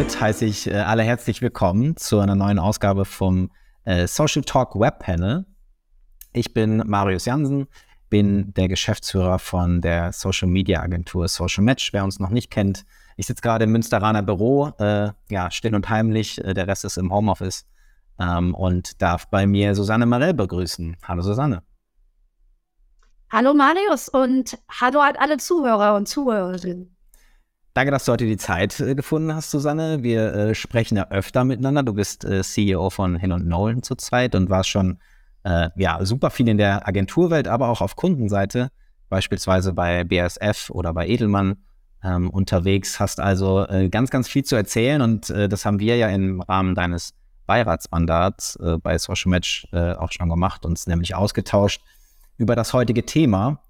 damit heiße ich äh, alle herzlich willkommen zu einer neuen Ausgabe vom äh, Social Talk Web Panel. Ich bin Marius Jansen, bin der Geschäftsführer von der Social Media Agentur Social Match. Wer uns noch nicht kennt, ich sitze gerade im Münsteraner Büro, äh, ja, still und heimlich, äh, der Rest ist im Homeoffice ähm, und darf bei mir Susanne Marell begrüßen. Hallo Susanne. Hallo Marius und hallo an alle Zuhörer und Zuhörerinnen. Danke, dass du heute die Zeit äh, gefunden hast, Susanne. Wir äh, sprechen ja öfter miteinander. Du bist äh, CEO von Hill und Nolan zurzeit und warst schon äh, ja, super viel in der Agenturwelt, aber auch auf Kundenseite, beispielsweise bei BASF oder bei Edelmann ähm, unterwegs. Hast also äh, ganz, ganz viel zu erzählen und äh, das haben wir ja im Rahmen deines Beiratsmandats bei Social Match auch schon gemacht, uns nämlich ausgetauscht über das heutige Thema.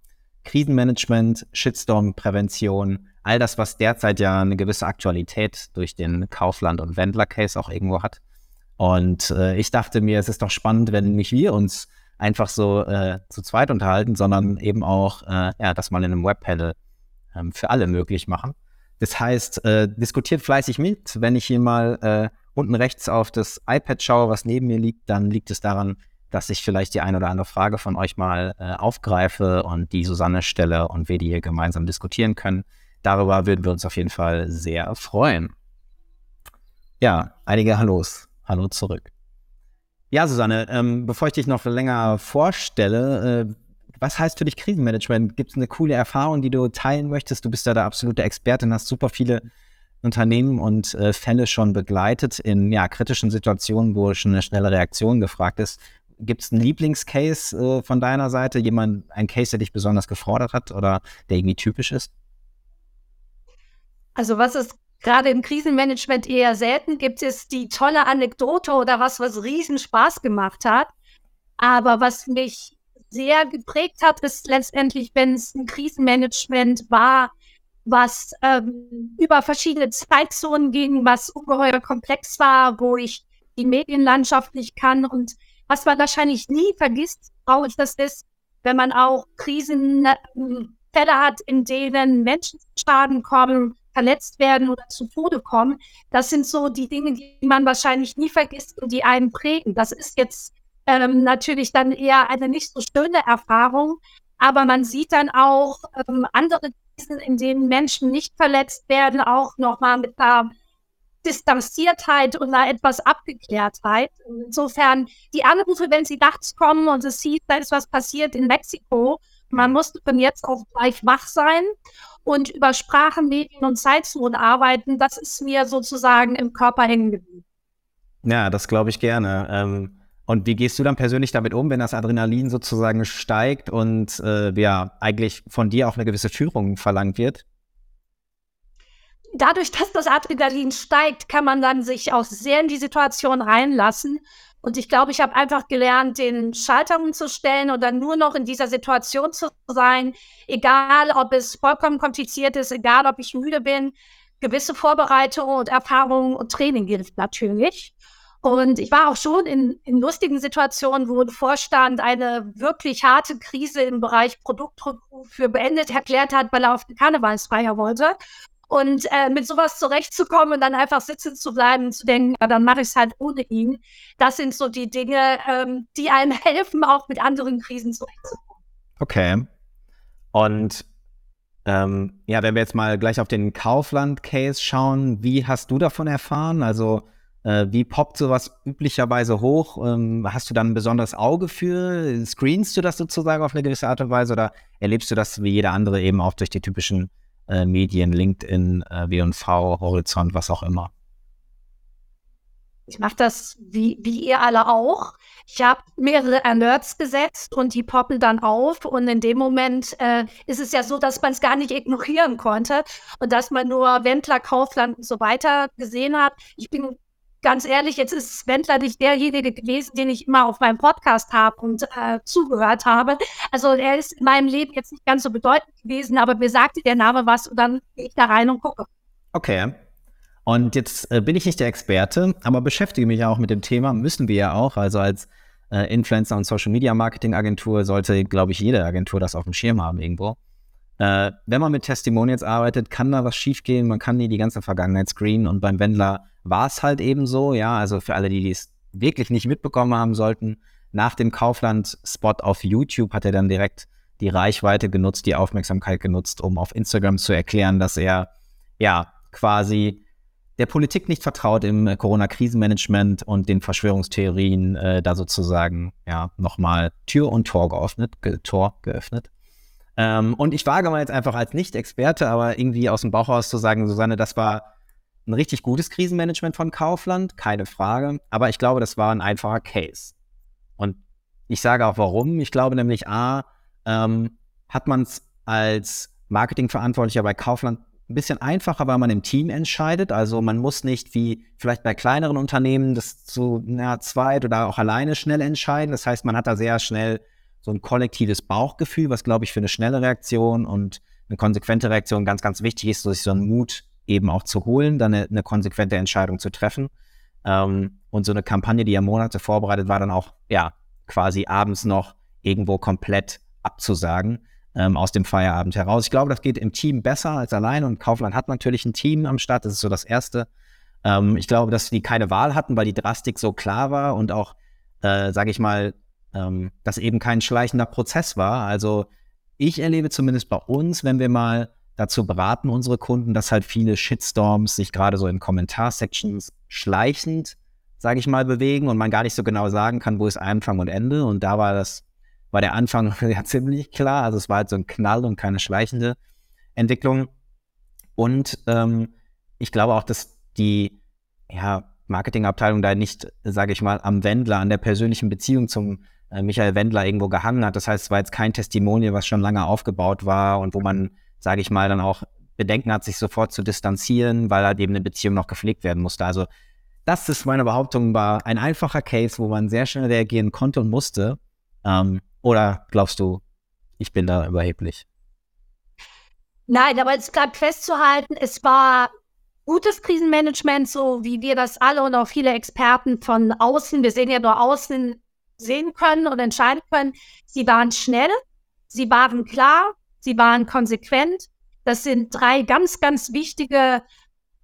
Krisenmanagement, Shitstorm-Prävention, all das, was derzeit ja eine gewisse Aktualität durch den Kaufland- und Wendler-Case auch irgendwo hat. Und äh, ich dachte mir, es ist doch spannend, wenn nicht wir uns einfach so äh, zu zweit unterhalten, sondern eben auch äh, ja, das mal in einem Webpanel ähm, für alle möglich machen. Das heißt, äh, diskutiert fleißig mit. Wenn ich hier mal äh, unten rechts auf das iPad schaue, was neben mir liegt, dann liegt es daran, dass ich vielleicht die eine oder andere Frage von euch mal äh, aufgreife und die Susanne stelle und wir die hier gemeinsam diskutieren können. Darüber würden wir uns auf jeden Fall sehr freuen. Ja, einige Hallos. Hallo zurück. Ja, Susanne, ähm, bevor ich dich noch länger vorstelle, äh, was heißt für dich Krisenmanagement? Gibt es eine coole Erfahrung, die du teilen möchtest? Du bist ja der absolute Expertin, hast super viele Unternehmen und äh, Fälle schon begleitet in ja, kritischen Situationen, wo schon eine schnelle Reaktion gefragt ist. Gibt es einen Lieblingscase äh, von deiner Seite? Jemand, ein Case, der dich besonders gefordert hat oder der irgendwie typisch ist? Also was es gerade im Krisenmanagement eher selten gibt, ist die tolle Anekdote oder was, was riesen Spaß gemacht hat. Aber was mich sehr geprägt hat, ist letztendlich, wenn es ein Krisenmanagement war, was ähm, über verschiedene Zeitzonen ging, was ungeheuer komplex war, wo ich die Medienlandschaft nicht kann und was man wahrscheinlich nie vergisst, traurig das ist, wenn man auch Krisenfälle hat, in denen Menschen zu Schaden kommen, verletzt werden oder zu Tode kommen. Das sind so die Dinge, die man wahrscheinlich nie vergisst und die einen prägen. Das ist jetzt ähm, natürlich dann eher eine nicht so schöne Erfahrung, aber man sieht dann auch ähm, andere Krisen, in denen Menschen nicht verletzt werden, auch nochmal mit einer Distanziertheit und einer etwas Abgeklärtheit. Insofern die Anrufe, wenn sie nachts kommen und es sieht, da ist was passiert in Mexiko, man musste von jetzt auf gleich wach sein und über Sprachen, Medien und Zeitzonen arbeiten, das ist mir sozusagen im Körper hängen geblieben. Ja, das glaube ich gerne. Ähm, und wie gehst du dann persönlich damit um, wenn das Adrenalin sozusagen steigt und äh, ja, eigentlich von dir auch eine gewisse Führung verlangt wird? Dadurch, dass das Adrenalin steigt, kann man dann sich auch sehr in die Situation reinlassen und ich glaube, ich habe einfach gelernt, den Schalter umzustellen oder nur noch in dieser Situation zu sein, egal ob es vollkommen kompliziert ist, egal ob ich müde bin. Gewisse Vorbereitung und Erfahrung und Training hilft natürlich. Und ich war auch schon in, in lustigen Situationen, wo ein Vorstand eine wirklich harte Krise im Bereich Produktrückruf für beendet erklärt hat, weil er auf die Karnevalsfeier wollte. Und äh, mit sowas zurechtzukommen und dann einfach sitzen zu bleiben und zu denken, ja, dann mache ich es halt ohne ihn. Das sind so die Dinge, ähm, die einem helfen, auch mit anderen Krisen zurechtzukommen. Okay. Und ähm, ja, wenn wir jetzt mal gleich auf den Kaufland-Case schauen, wie hast du davon erfahren? Also äh, wie poppt sowas üblicherweise hoch? Ähm, hast du dann ein besonderes Auge für? Screenst du das sozusagen auf eine gewisse Art und Weise oder erlebst du das wie jeder andere eben auch durch die typischen äh, Medien, LinkedIn, äh, W&V, Horizont, was auch immer. Ich mache das wie, wie ihr alle auch. Ich habe mehrere Alerts gesetzt und die poppen dann auf. Und in dem Moment äh, ist es ja so, dass man es gar nicht ignorieren konnte und dass man nur Wendler, Kaufland und so weiter gesehen hat. Ich bin ganz ehrlich, jetzt ist Wendler nicht derjenige gewesen, den ich immer auf meinem Podcast habe und äh, zugehört habe. Also er ist in meinem Leben jetzt nicht ganz so bedeutend gewesen, aber mir sagte der Name was und dann gehe ich da rein und gucke. Okay. Und jetzt äh, bin ich nicht der Experte, aber beschäftige mich ja auch mit dem Thema, müssen wir ja auch. Also als äh, Influencer und Social Media Marketing Agentur sollte, glaube ich, jede Agentur das auf dem Schirm haben irgendwo. äh, wenn man mit Testimonials arbeitet, kann da was schiefgehen, man kann nie die ganze Vergangenheit screenen und beim Wendler war es halt eben so, ja, also für alle, die es wirklich nicht mitbekommen haben sollten, nach dem Kaufland-Spot auf YouTube hat er dann direkt die Reichweite genutzt, die Aufmerksamkeit genutzt, um auf Instagram zu erklären, dass er ja quasi der Politik nicht vertraut im äh, Corona-Krisenmanagement und den Verschwörungstheorien äh, da sozusagen ja nochmal Tür und Tor geöffnet, ge Tor geöffnet. Ähm, und ich wage mal jetzt einfach als Nicht-Experte, aber irgendwie aus dem Bauch raus zu sagen, Susanne, das war ein richtig gutes Krisenmanagement von Kaufland, keine Frage. Aber ich glaube, das war ein einfacher Case. Und ich sage auch warum. Ich glaube nämlich, A, ähm, hat man es als Marketingverantwortlicher bei Kaufland ein bisschen einfacher, weil man im Team entscheidet. Also man muss nicht wie vielleicht bei kleineren Unternehmen das zu na, zweit oder auch alleine schnell entscheiden. Das heißt, man hat da sehr schnell so ein kollektives Bauchgefühl, was, glaube ich, für eine schnelle Reaktion und eine konsequente Reaktion ganz, ganz wichtig ist, sich so einen Mut eben auch zu holen, dann eine, eine konsequente Entscheidung zu treffen. Ähm, und so eine Kampagne, die ja Monate vorbereitet war, dann auch, ja, quasi abends noch irgendwo komplett abzusagen ähm, aus dem Feierabend heraus. Ich glaube, das geht im Team besser als allein und Kaufland hat natürlich ein Team am Start, das ist so das Erste. Ähm, ich glaube, dass die keine Wahl hatten, weil die Drastik so klar war und auch, äh, sage ich mal, ähm, das eben kein schleichender Prozess war. Also ich erlebe zumindest bei uns, wenn wir mal dazu beraten, unsere Kunden, dass halt viele Shitstorms sich gerade so in Kommentarsections schleichend, sage ich mal, bewegen und man gar nicht so genau sagen kann, wo ist Anfang und Ende. Und da war das, war der Anfang ja ziemlich klar. Also es war halt so ein Knall und keine schleichende Entwicklung. Und ähm, ich glaube auch, dass die ja, Marketingabteilung da nicht, sage ich mal, am Wendler, an der persönlichen Beziehung zum äh, Michael Wendler irgendwo gehangen hat. Das heißt, es war jetzt kein Testimonial, was schon lange aufgebaut war und wo man, sage ich mal, dann auch Bedenken hat, sich sofort zu distanzieren, weil halt eben eine Beziehung noch gepflegt werden musste. Also das ist meine Behauptung, war ein einfacher Case, wo man sehr schnell reagieren konnte und musste. Ähm, oder glaubst du, ich bin da überheblich? Nein, aber es bleibt festzuhalten, es war gutes Krisenmanagement, so wie wir das alle und auch viele Experten von außen, wir sehen ja nur außen, sehen können und entscheiden können. Sie waren schnell, sie waren klar, sie waren konsequent. Das sind drei ganz, ganz wichtige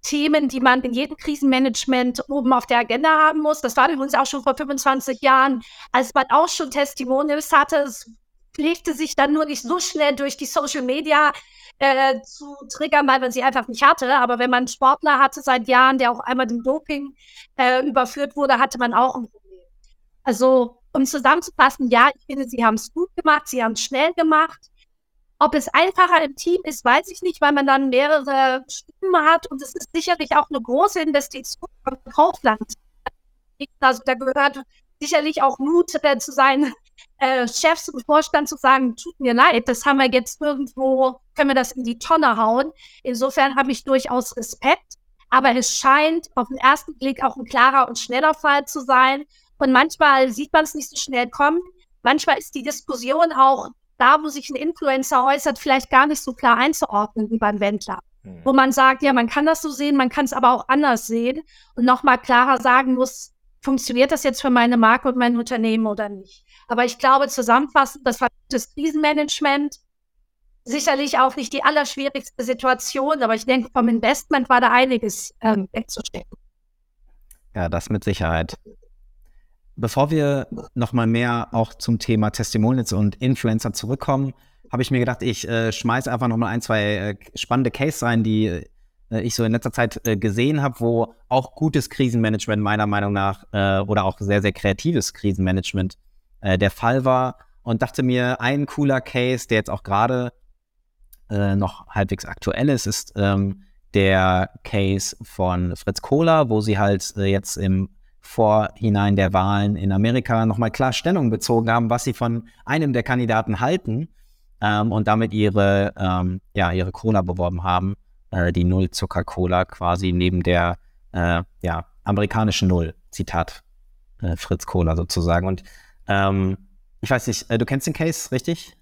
Themen, die man in jedem Krisenmanagement oben auf der Agenda haben muss. Das war übrigens auch schon vor 25 Jahren, als man auch schon Testimonials hatte. Es pflegte sich dann nur nicht so schnell durch die Social Media äh, zu triggern, weil man sie einfach nicht hatte. Aber wenn man einen Sportler hatte seit Jahren, der auch einmal dem Doping äh, überführt wurde, hatte man auch ein Problem. Also um zusammenzufassen, ja, ich finde, sie haben es gut gemacht, sie haben es schnell gemacht. Ob es einfacher im Team ist, weiß ich nicht, weil man dann mehrere Stimmen hat und es ist sicherlich auch eine große Investition von Kaufland. Also da gehört sicherlich auch Mut äh, zu sein, äh, Chefs und Vorstand zu sagen, tut mir leid, das haben wir jetzt irgendwo, können wir das in die Tonne hauen. Insofern habe ich durchaus Respekt, aber es scheint auf den ersten Blick auch ein klarer und schneller Fall zu sein. Und manchmal sieht man es nicht so schnell kommen. Manchmal ist die Diskussion auch da, wo sich ein Influencer äußert, vielleicht gar nicht so klar einzuordnen wie beim Wendler. Mhm. Wo man sagt, ja, man kann das so sehen, man kann es aber auch anders sehen und nochmal klarer sagen muss, funktioniert das jetzt für meine Marke und mein Unternehmen oder nicht. Aber ich glaube, zusammenfassend, das war das Krisenmanagement. Sicherlich auch nicht die allerschwierigste Situation, aber ich denke, vom Investment war da einiges ähm, wegzustecken. Ja, das mit Sicherheit. Bevor wir nochmal mehr auch zum Thema Testimonials und Influencer zurückkommen, habe ich mir gedacht, ich äh, schmeiße einfach nochmal ein, zwei äh, spannende Cases rein, die äh, ich so in letzter Zeit äh, gesehen habe, wo auch gutes Krisenmanagement meiner Meinung nach äh, oder auch sehr, sehr kreatives Krisenmanagement äh, der Fall war. Und dachte mir, ein cooler Case, der jetzt auch gerade noch halbwegs aktuell ist, ist ähm, der Case von Fritz Kohler, wo sie halt jetzt im Vorhinein der Wahlen in Amerika nochmal klar Stellung bezogen haben, was sie von einem der Kandidaten halten ähm, und damit ihre, ähm, ja, ihre Cola beworben haben, äh, die Null-Zucker-Cola quasi neben der äh, ja, amerikanischen Null, Zitat äh, Fritz Cola sozusagen. Und ähm, ich weiß nicht, äh, du kennst den Case, richtig?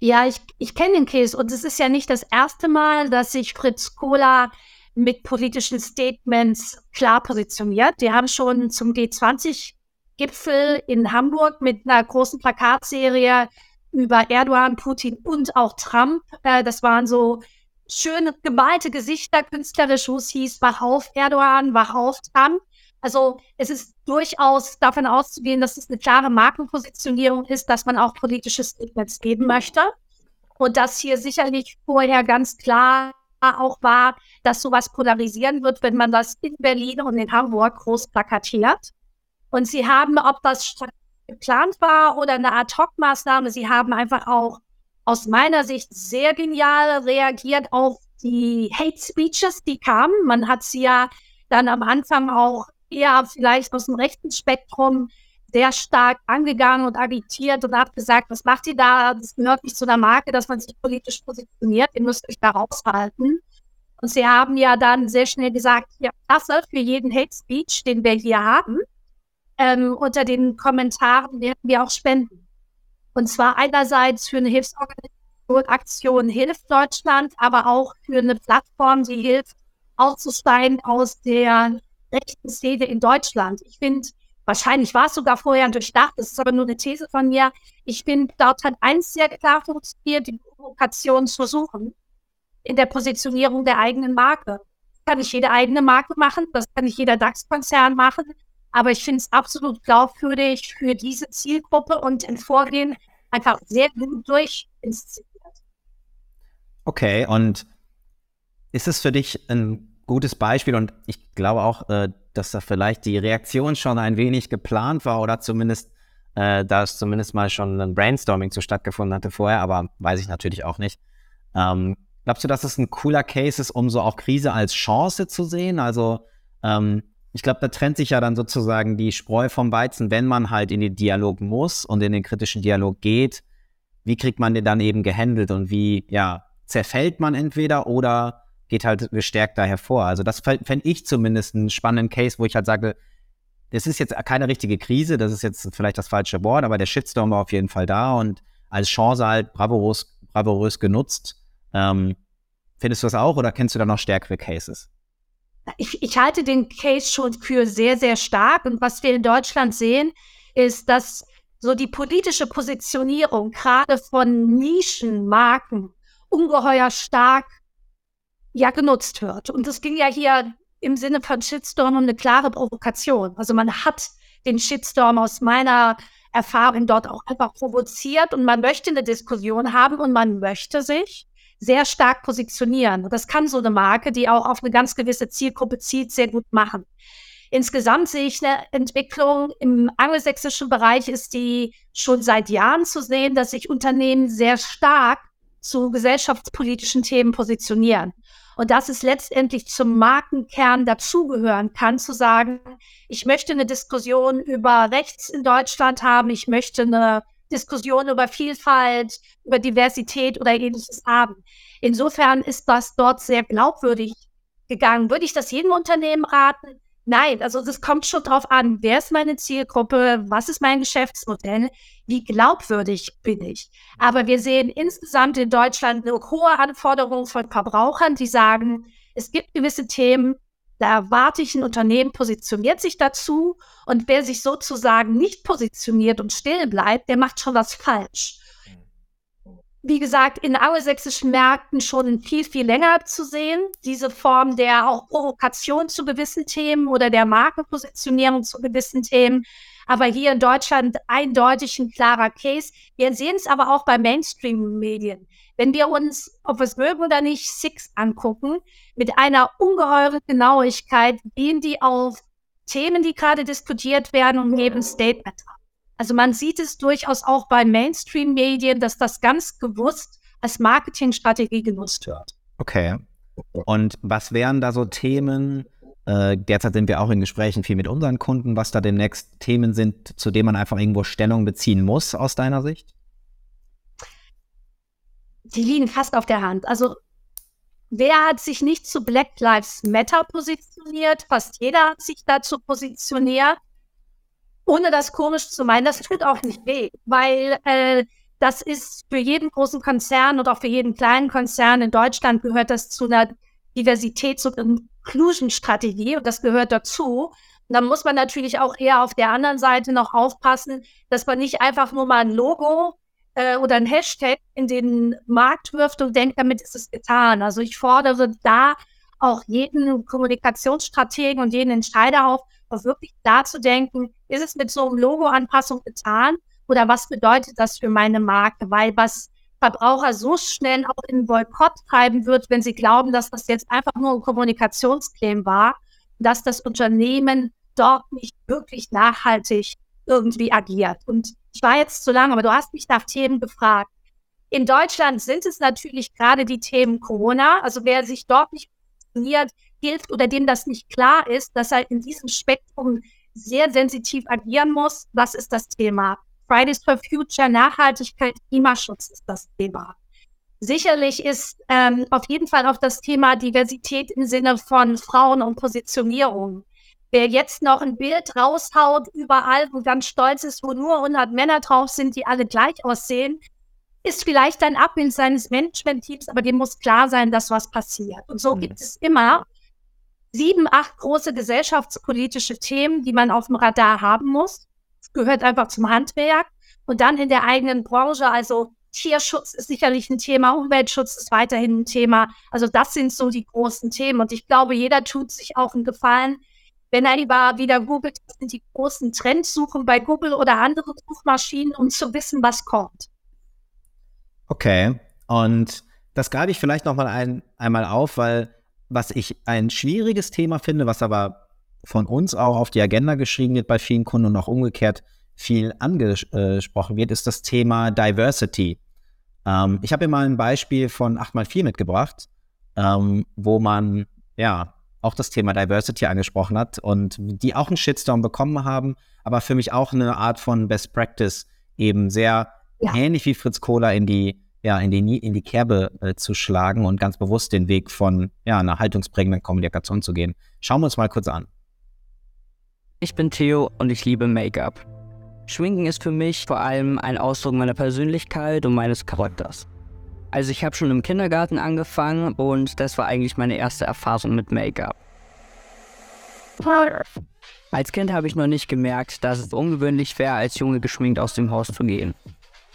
Ja, ich, ich kenne den Case und es ist ja nicht das erste Mal, dass sich Fritz Cola mit politischen Statements klar positioniert. Die haben schon zum G20-Gipfel in Hamburg mit einer großen Plakatserie über Erdogan, Putin und auch Trump. Äh, das waren so schöne gemalte Gesichter künstlerisch, wo es hieß, wach auf Erdogan, wach auf Trump. Also es ist durchaus davon auszugehen, dass es eine klare Markenpositionierung ist, dass man auch politische Statements geben möchte. Und dass hier sicherlich vorher ganz klar auch war, dass sowas polarisieren wird, wenn man das in Berlin und in Hamburg groß plakatiert. Und sie haben, ob das geplant war oder eine Ad-Hoc-Maßnahme, sie haben einfach auch aus meiner Sicht sehr genial reagiert auf die Hate Speeches, die kamen. Man hat sie ja dann am Anfang auch eher vielleicht aus dem rechten Spektrum sehr stark angegangen und agitiert und hat gesagt, was macht ihr da? Das gehört nicht zu der Marke, dass man sich politisch positioniert. Ihr müsst euch da raushalten. Und sie haben ja dann sehr schnell gesagt, ja, Kasse für jeden Hate Speech, den wir hier haben. Ähm, unter den Kommentaren werden wir auch spenden. Und zwar einerseits für eine Hilfsorganisation, Aktion Hilft Deutschland, aber auch für eine Plattform, die hilft, auszusteigen aus der rechten Szene in Deutschland. Ich finde, wahrscheinlich war es sogar vorher durchdacht, das ist aber nur eine These von mir. Ich finde, dort hat eins sehr klar funktioniert, die Provokation zu suchen in der Positionierung der eigenen Marke. Kann nicht jede eigene Marke machen, das kann nicht jeder DAX-Konzern machen, aber ich finde es absolut glaubwürdig für diese Zielgruppe und im Vorgehen einfach sehr gut durchinszeniert. Okay, und ist es für dich ein gutes Beispiel und ich glaube auch, äh, dass da vielleicht die Reaktion schon ein wenig geplant war oder zumindest, äh, da es zumindest mal schon ein Brainstorming zu stattgefunden hatte vorher, aber weiß ich natürlich auch nicht. Ähm, glaubst du, dass es ein cooler Case ist, um so auch Krise als Chance zu sehen? Also ähm, ich glaube, da trennt sich ja dann sozusagen die Spreu vom Weizen, wenn man halt in den Dialog muss und in den kritischen Dialog geht. Wie kriegt man den dann eben gehandelt und wie, ja, zerfällt man entweder oder geht halt gestärkt da hervor. Also das fände ich zumindest einen spannenden Case, wo ich halt sage, das ist jetzt keine richtige Krise, das ist jetzt vielleicht das falsche Wort, aber der Shitstorm war auf jeden Fall da und als Chance halt bravourös, bravourös genutzt. Ähm, findest du das auch oder kennst du da noch stärkere Cases? Ich, ich halte den Case schon für sehr, sehr stark. Und was wir in Deutschland sehen, ist, dass so die politische Positionierung gerade von Nischenmarken ungeheuer stark ja genutzt wird. Und es ging ja hier im Sinne von Shitstorm um eine klare Provokation. Also man hat den Shitstorm aus meiner Erfahrung dort auch einfach provoziert und man möchte eine Diskussion haben und man möchte sich sehr stark positionieren. Und das kann so eine Marke, die auch auf eine ganz gewisse Zielgruppe zielt, sehr gut machen. Insgesamt sehe ich eine Entwicklung im angelsächsischen Bereich ist die schon seit Jahren zu sehen, dass sich Unternehmen sehr stark zu gesellschaftspolitischen Themen positionieren. Und dass es letztendlich zum Markenkern dazugehören kann, zu sagen, ich möchte eine Diskussion über Rechts in Deutschland haben, ich möchte eine Diskussion über Vielfalt, über Diversität oder ähnliches haben. Insofern ist das dort sehr glaubwürdig gegangen. Würde ich das jedem Unternehmen raten? Nein, also das kommt schon drauf an, wer ist meine Zielgruppe, was ist mein Geschäftsmodell, wie glaubwürdig bin ich. Aber wir sehen insgesamt in Deutschland eine hohe Anforderung von Verbrauchern, die sagen, es gibt gewisse Themen, da erwarte ich ein Unternehmen, positioniert sich dazu und wer sich sozusagen nicht positioniert und still bleibt, der macht schon was falsch wie gesagt, in angelsächsischen Märkten schon viel, viel länger zu sehen. Diese Form der auch Provokation zu gewissen Themen oder der Markenpositionierung zu gewissen Themen. Aber hier in Deutschland eindeutig ein klarer Case. Wir sehen es aber auch bei Mainstream-Medien. Wenn wir uns, ob wir es mögen oder nicht, Six angucken, mit einer ungeheuren Genauigkeit gehen die auf Themen, die gerade diskutiert werden und geben Statement ab. Also man sieht es durchaus auch bei Mainstream-Medien, dass das ganz gewusst als Marketingstrategie genutzt wird. Okay. Und was wären da so Themen? Äh, derzeit sind wir auch in Gesprächen viel mit unseren Kunden, was da demnächst Themen sind, zu denen man einfach irgendwo Stellung beziehen muss aus deiner Sicht? Die liegen fast auf der Hand. Also wer hat sich nicht zu Black Lives Matter positioniert? Fast jeder hat sich dazu positioniert ohne das komisch zu meinen, das tut auch nicht weh, weil äh, das ist für jeden großen Konzern und auch für jeden kleinen Konzern in Deutschland gehört das zu einer Diversitäts- und Inclusion-Strategie und das gehört dazu. Und dann muss man natürlich auch eher auf der anderen Seite noch aufpassen, dass man nicht einfach nur mal ein Logo äh, oder ein Hashtag in den Markt wirft und denkt, damit ist es getan. Also ich fordere da auch jeden Kommunikationsstrategen und jeden Entscheider auf, auch wirklich da zu denken, ist es mit so einem Logo-Anpassung getan oder was bedeutet das für meine Marke? Weil was Verbraucher so schnell auch in Boykott treiben wird, wenn sie glauben, dass das jetzt einfach nur ein Kommunikationsclaim war, dass das Unternehmen dort nicht wirklich nachhaltig irgendwie agiert. Und ich war jetzt zu lange, aber du hast mich nach Themen gefragt. In Deutschland sind es natürlich gerade die Themen Corona. Also wer sich dort nicht funktioniert, hilft oder dem das nicht klar ist, dass er in diesem Spektrum sehr sensitiv agieren muss. Was ist das Thema? Fridays for Future, Nachhaltigkeit, Klimaschutz ist das Thema. Sicherlich ist ähm, auf jeden Fall auch das Thema Diversität im Sinne von Frauen und Positionierung. Wer jetzt noch ein Bild raushaut, überall, wo ganz stolz ist, wo nur 100 Männer drauf sind, die alle gleich aussehen, ist vielleicht ein Abbild seines Management-Teams, aber dem muss klar sein, dass was passiert. Und so mhm. gibt es immer sieben, acht große gesellschaftspolitische Themen, die man auf dem Radar haben muss. Das gehört einfach zum Handwerk. Und dann in der eigenen Branche, also Tierschutz ist sicherlich ein Thema, Umweltschutz ist weiterhin ein Thema. Also das sind so die großen Themen. Und ich glaube, jeder tut sich auch einen Gefallen, wenn er lieber wieder googelt, was sind die großen Trends suchen bei Google oder anderen Suchmaschinen, um zu wissen, was kommt. Okay, und das greife ich vielleicht nochmal ein, einmal auf, weil was ich ein schwieriges Thema finde, was aber von uns auch auf die Agenda geschrieben wird bei vielen Kunden und auch umgekehrt viel angesprochen wird, ist das Thema Diversity. Ähm, ich habe hier mal ein Beispiel von 8x4 mitgebracht, ähm, wo man ja auch das Thema Diversity angesprochen hat und die auch einen Shitstorm bekommen haben, aber für mich auch eine Art von Best Practice eben sehr ja. ähnlich wie Fritz Kohler in die ja, in die, in die Kerbe äh, zu schlagen und ganz bewusst den Weg von ja, einer haltungsprägenden Kommunikation zu gehen. Schauen wir uns mal kurz an. Ich bin Theo und ich liebe Make-up. Schminken ist für mich vor allem ein Ausdruck meiner Persönlichkeit und meines Charakters. Also ich habe schon im Kindergarten angefangen und das war eigentlich meine erste Erfahrung mit Make-up. Als Kind habe ich noch nicht gemerkt, dass es ungewöhnlich wäre, als Junge geschminkt aus dem Haus zu gehen.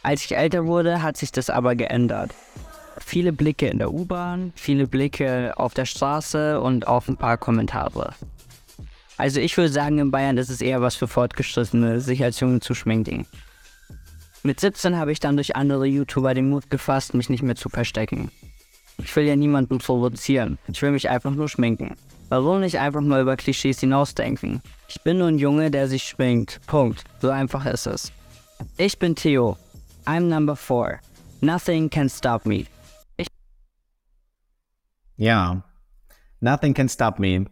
Als ich älter wurde, hat sich das aber geändert. Viele Blicke in der U-Bahn, viele Blicke auf der Straße und auf ein paar Kommentare. Also ich würde sagen, in Bayern ist es eher was für Fortgeschrittene, sich als Junge zu schminken. Mit 17 habe ich dann durch andere YouTuber den Mut gefasst, mich nicht mehr zu verstecken. Ich will ja niemanden provozieren, ich will mich einfach nur schminken. Warum nicht einfach mal über Klischees hinausdenken? Ich bin nur ein Junge, der sich schminkt. Punkt. So einfach ist es. Ich bin Theo I'm number four. Nothing can stop me. Ich ja, nothing can stop me.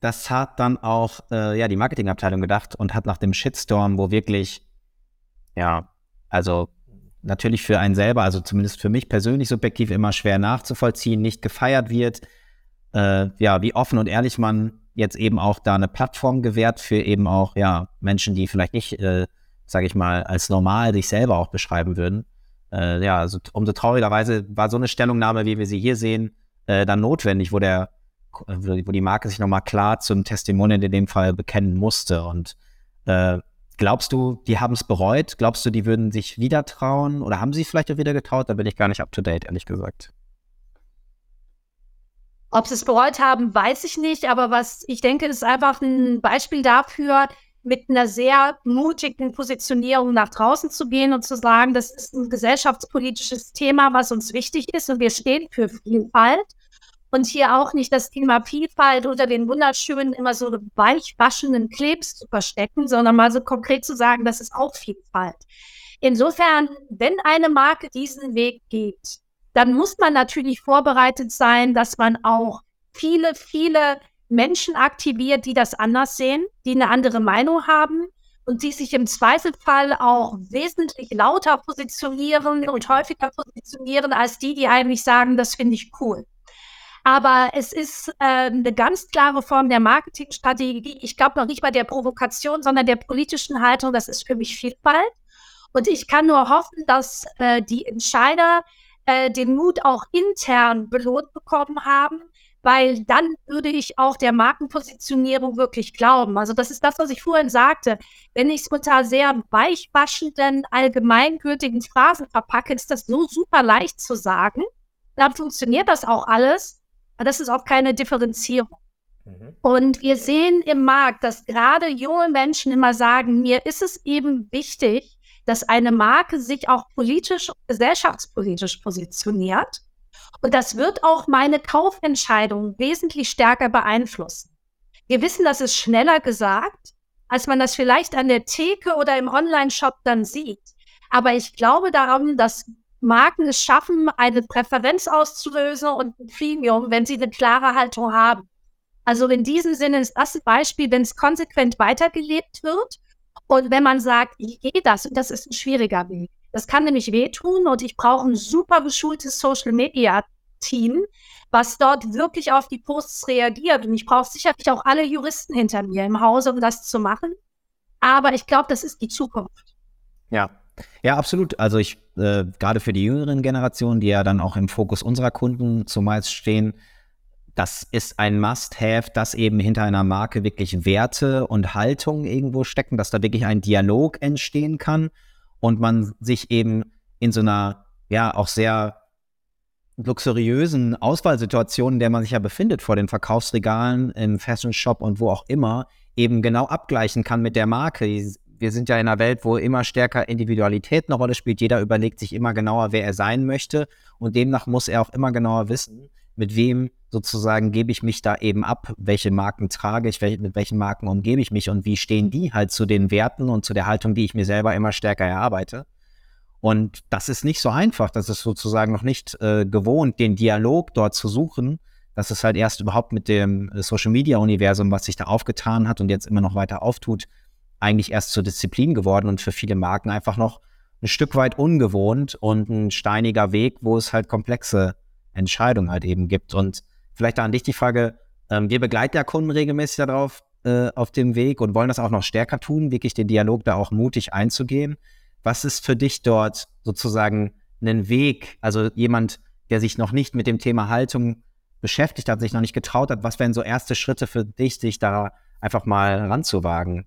Das hat dann auch äh, ja, die Marketingabteilung gedacht und hat nach dem Shitstorm, wo wirklich, ja, also natürlich für einen selber, also zumindest für mich persönlich subjektiv immer schwer nachzuvollziehen, nicht gefeiert wird, äh, ja, wie offen und ehrlich man jetzt eben auch da eine Plattform gewährt für eben auch, ja, Menschen, die vielleicht nicht äh, sage ich mal, als normal sich selber auch beschreiben würden. Äh, ja, also umso traurigerweise war so eine Stellungnahme, wie wir sie hier sehen, äh, dann notwendig, wo der, wo die Marke sich nochmal klar zum Testimonial in dem Fall bekennen musste. Und äh, glaubst du, die haben es bereut? Glaubst du, die würden sich wieder trauen? Oder haben sie es vielleicht auch wieder getraut? Da bin ich gar nicht up to date, ehrlich gesagt. Ob sie es bereut haben, weiß ich nicht. Aber was ich denke, ist einfach ein Beispiel dafür, mit einer sehr mutigen Positionierung nach draußen zu gehen und zu sagen, das ist ein gesellschaftspolitisches Thema, was uns wichtig ist und wir stehen für Vielfalt. Und hier auch nicht das Thema Vielfalt unter den wunderschönen, immer so weichwaschenden Klebs zu verstecken, sondern mal so konkret zu sagen, das ist auch Vielfalt. Insofern, wenn eine Marke diesen Weg geht, dann muss man natürlich vorbereitet sein, dass man auch viele, viele Menschen aktiviert, die das anders sehen, die eine andere Meinung haben und die sich im Zweifelfall auch wesentlich lauter positionieren und häufiger positionieren als die, die eigentlich sagen, das finde ich cool. Aber es ist äh, eine ganz klare Form der Marketingstrategie. Ich glaube noch nicht bei der Provokation, sondern der politischen Haltung. Das ist für mich Vielfalt. Und ich kann nur hoffen, dass äh, die Entscheider äh, den Mut auch intern belohnt bekommen haben, weil dann würde ich auch der Markenpositionierung wirklich glauben. Also das ist das, was ich vorhin sagte. Wenn ich es unter sehr weichwaschenden, allgemeingültigen Phrasen verpacke, ist das so super leicht zu sagen. Dann funktioniert das auch alles. Aber das ist auch keine Differenzierung. Mhm. Und wir sehen im Markt, dass gerade junge Menschen immer sagen, mir ist es eben wichtig, dass eine Marke sich auch politisch, gesellschaftspolitisch positioniert. Und das wird auch meine Kaufentscheidung wesentlich stärker beeinflussen. Wir wissen, das ist schneller gesagt, als man das vielleicht an der Theke oder im Online-Shop dann sieht. Aber ich glaube daran, dass Marken es schaffen, eine Präferenz auszulösen und ein Premium, wenn sie eine klare Haltung haben. Also in diesem Sinne ist das ein Beispiel, wenn es konsequent weitergelebt wird und wenn man sagt, ich gehe das, und das ist ein schwieriger Weg. Das kann nämlich wehtun und ich brauche ein super geschultes Social Media Team, was dort wirklich auf die Posts reagiert. Und ich brauche sicherlich auch alle Juristen hinter mir im Hause, um das zu machen. Aber ich glaube, das ist die Zukunft. Ja, ja, absolut. Also ich, äh, gerade für die jüngeren Generationen, die ja dann auch im Fokus unserer Kunden zumeist stehen, das ist ein Must-Have, dass eben hinter einer Marke wirklich Werte und Haltung irgendwo stecken, dass da wirklich ein Dialog entstehen kann und man sich eben in so einer, ja, auch sehr luxuriösen Auswahlsituation, in der man sich ja befindet, vor den Verkaufsregalen, im Fashion Shop und wo auch immer, eben genau abgleichen kann mit der Marke. Wir sind ja in einer Welt, wo immer stärker Individualität eine Rolle spielt. Jeder überlegt sich immer genauer, wer er sein möchte. Und demnach muss er auch immer genauer wissen, mit wem sozusagen gebe ich mich da eben ab, welche Marken trage ich, mit welchen Marken umgebe ich mich und wie stehen die halt zu den Werten und zu der Haltung, die ich mir selber immer stärker erarbeite. Und das ist nicht so einfach, das ist sozusagen noch nicht äh, gewohnt, den Dialog dort zu suchen. Das ist halt erst überhaupt mit dem äh, Social Media Universum, was sich da aufgetan hat und jetzt immer noch weiter auftut, eigentlich erst zur Disziplin geworden und für viele Marken einfach noch ein Stück weit ungewohnt und ein steiniger Weg, wo es halt komplexe Entscheidung halt eben gibt. Und vielleicht an dich die Frage, ähm, wir begleiten ja Kunden regelmäßig darauf, äh, auf dem Weg und wollen das auch noch stärker tun, wirklich den Dialog da auch mutig einzugehen. Was ist für dich dort sozusagen ein Weg, also jemand, der sich noch nicht mit dem Thema Haltung beschäftigt hat, sich noch nicht getraut hat, was wären so erste Schritte für dich, sich da einfach mal ranzuwagen?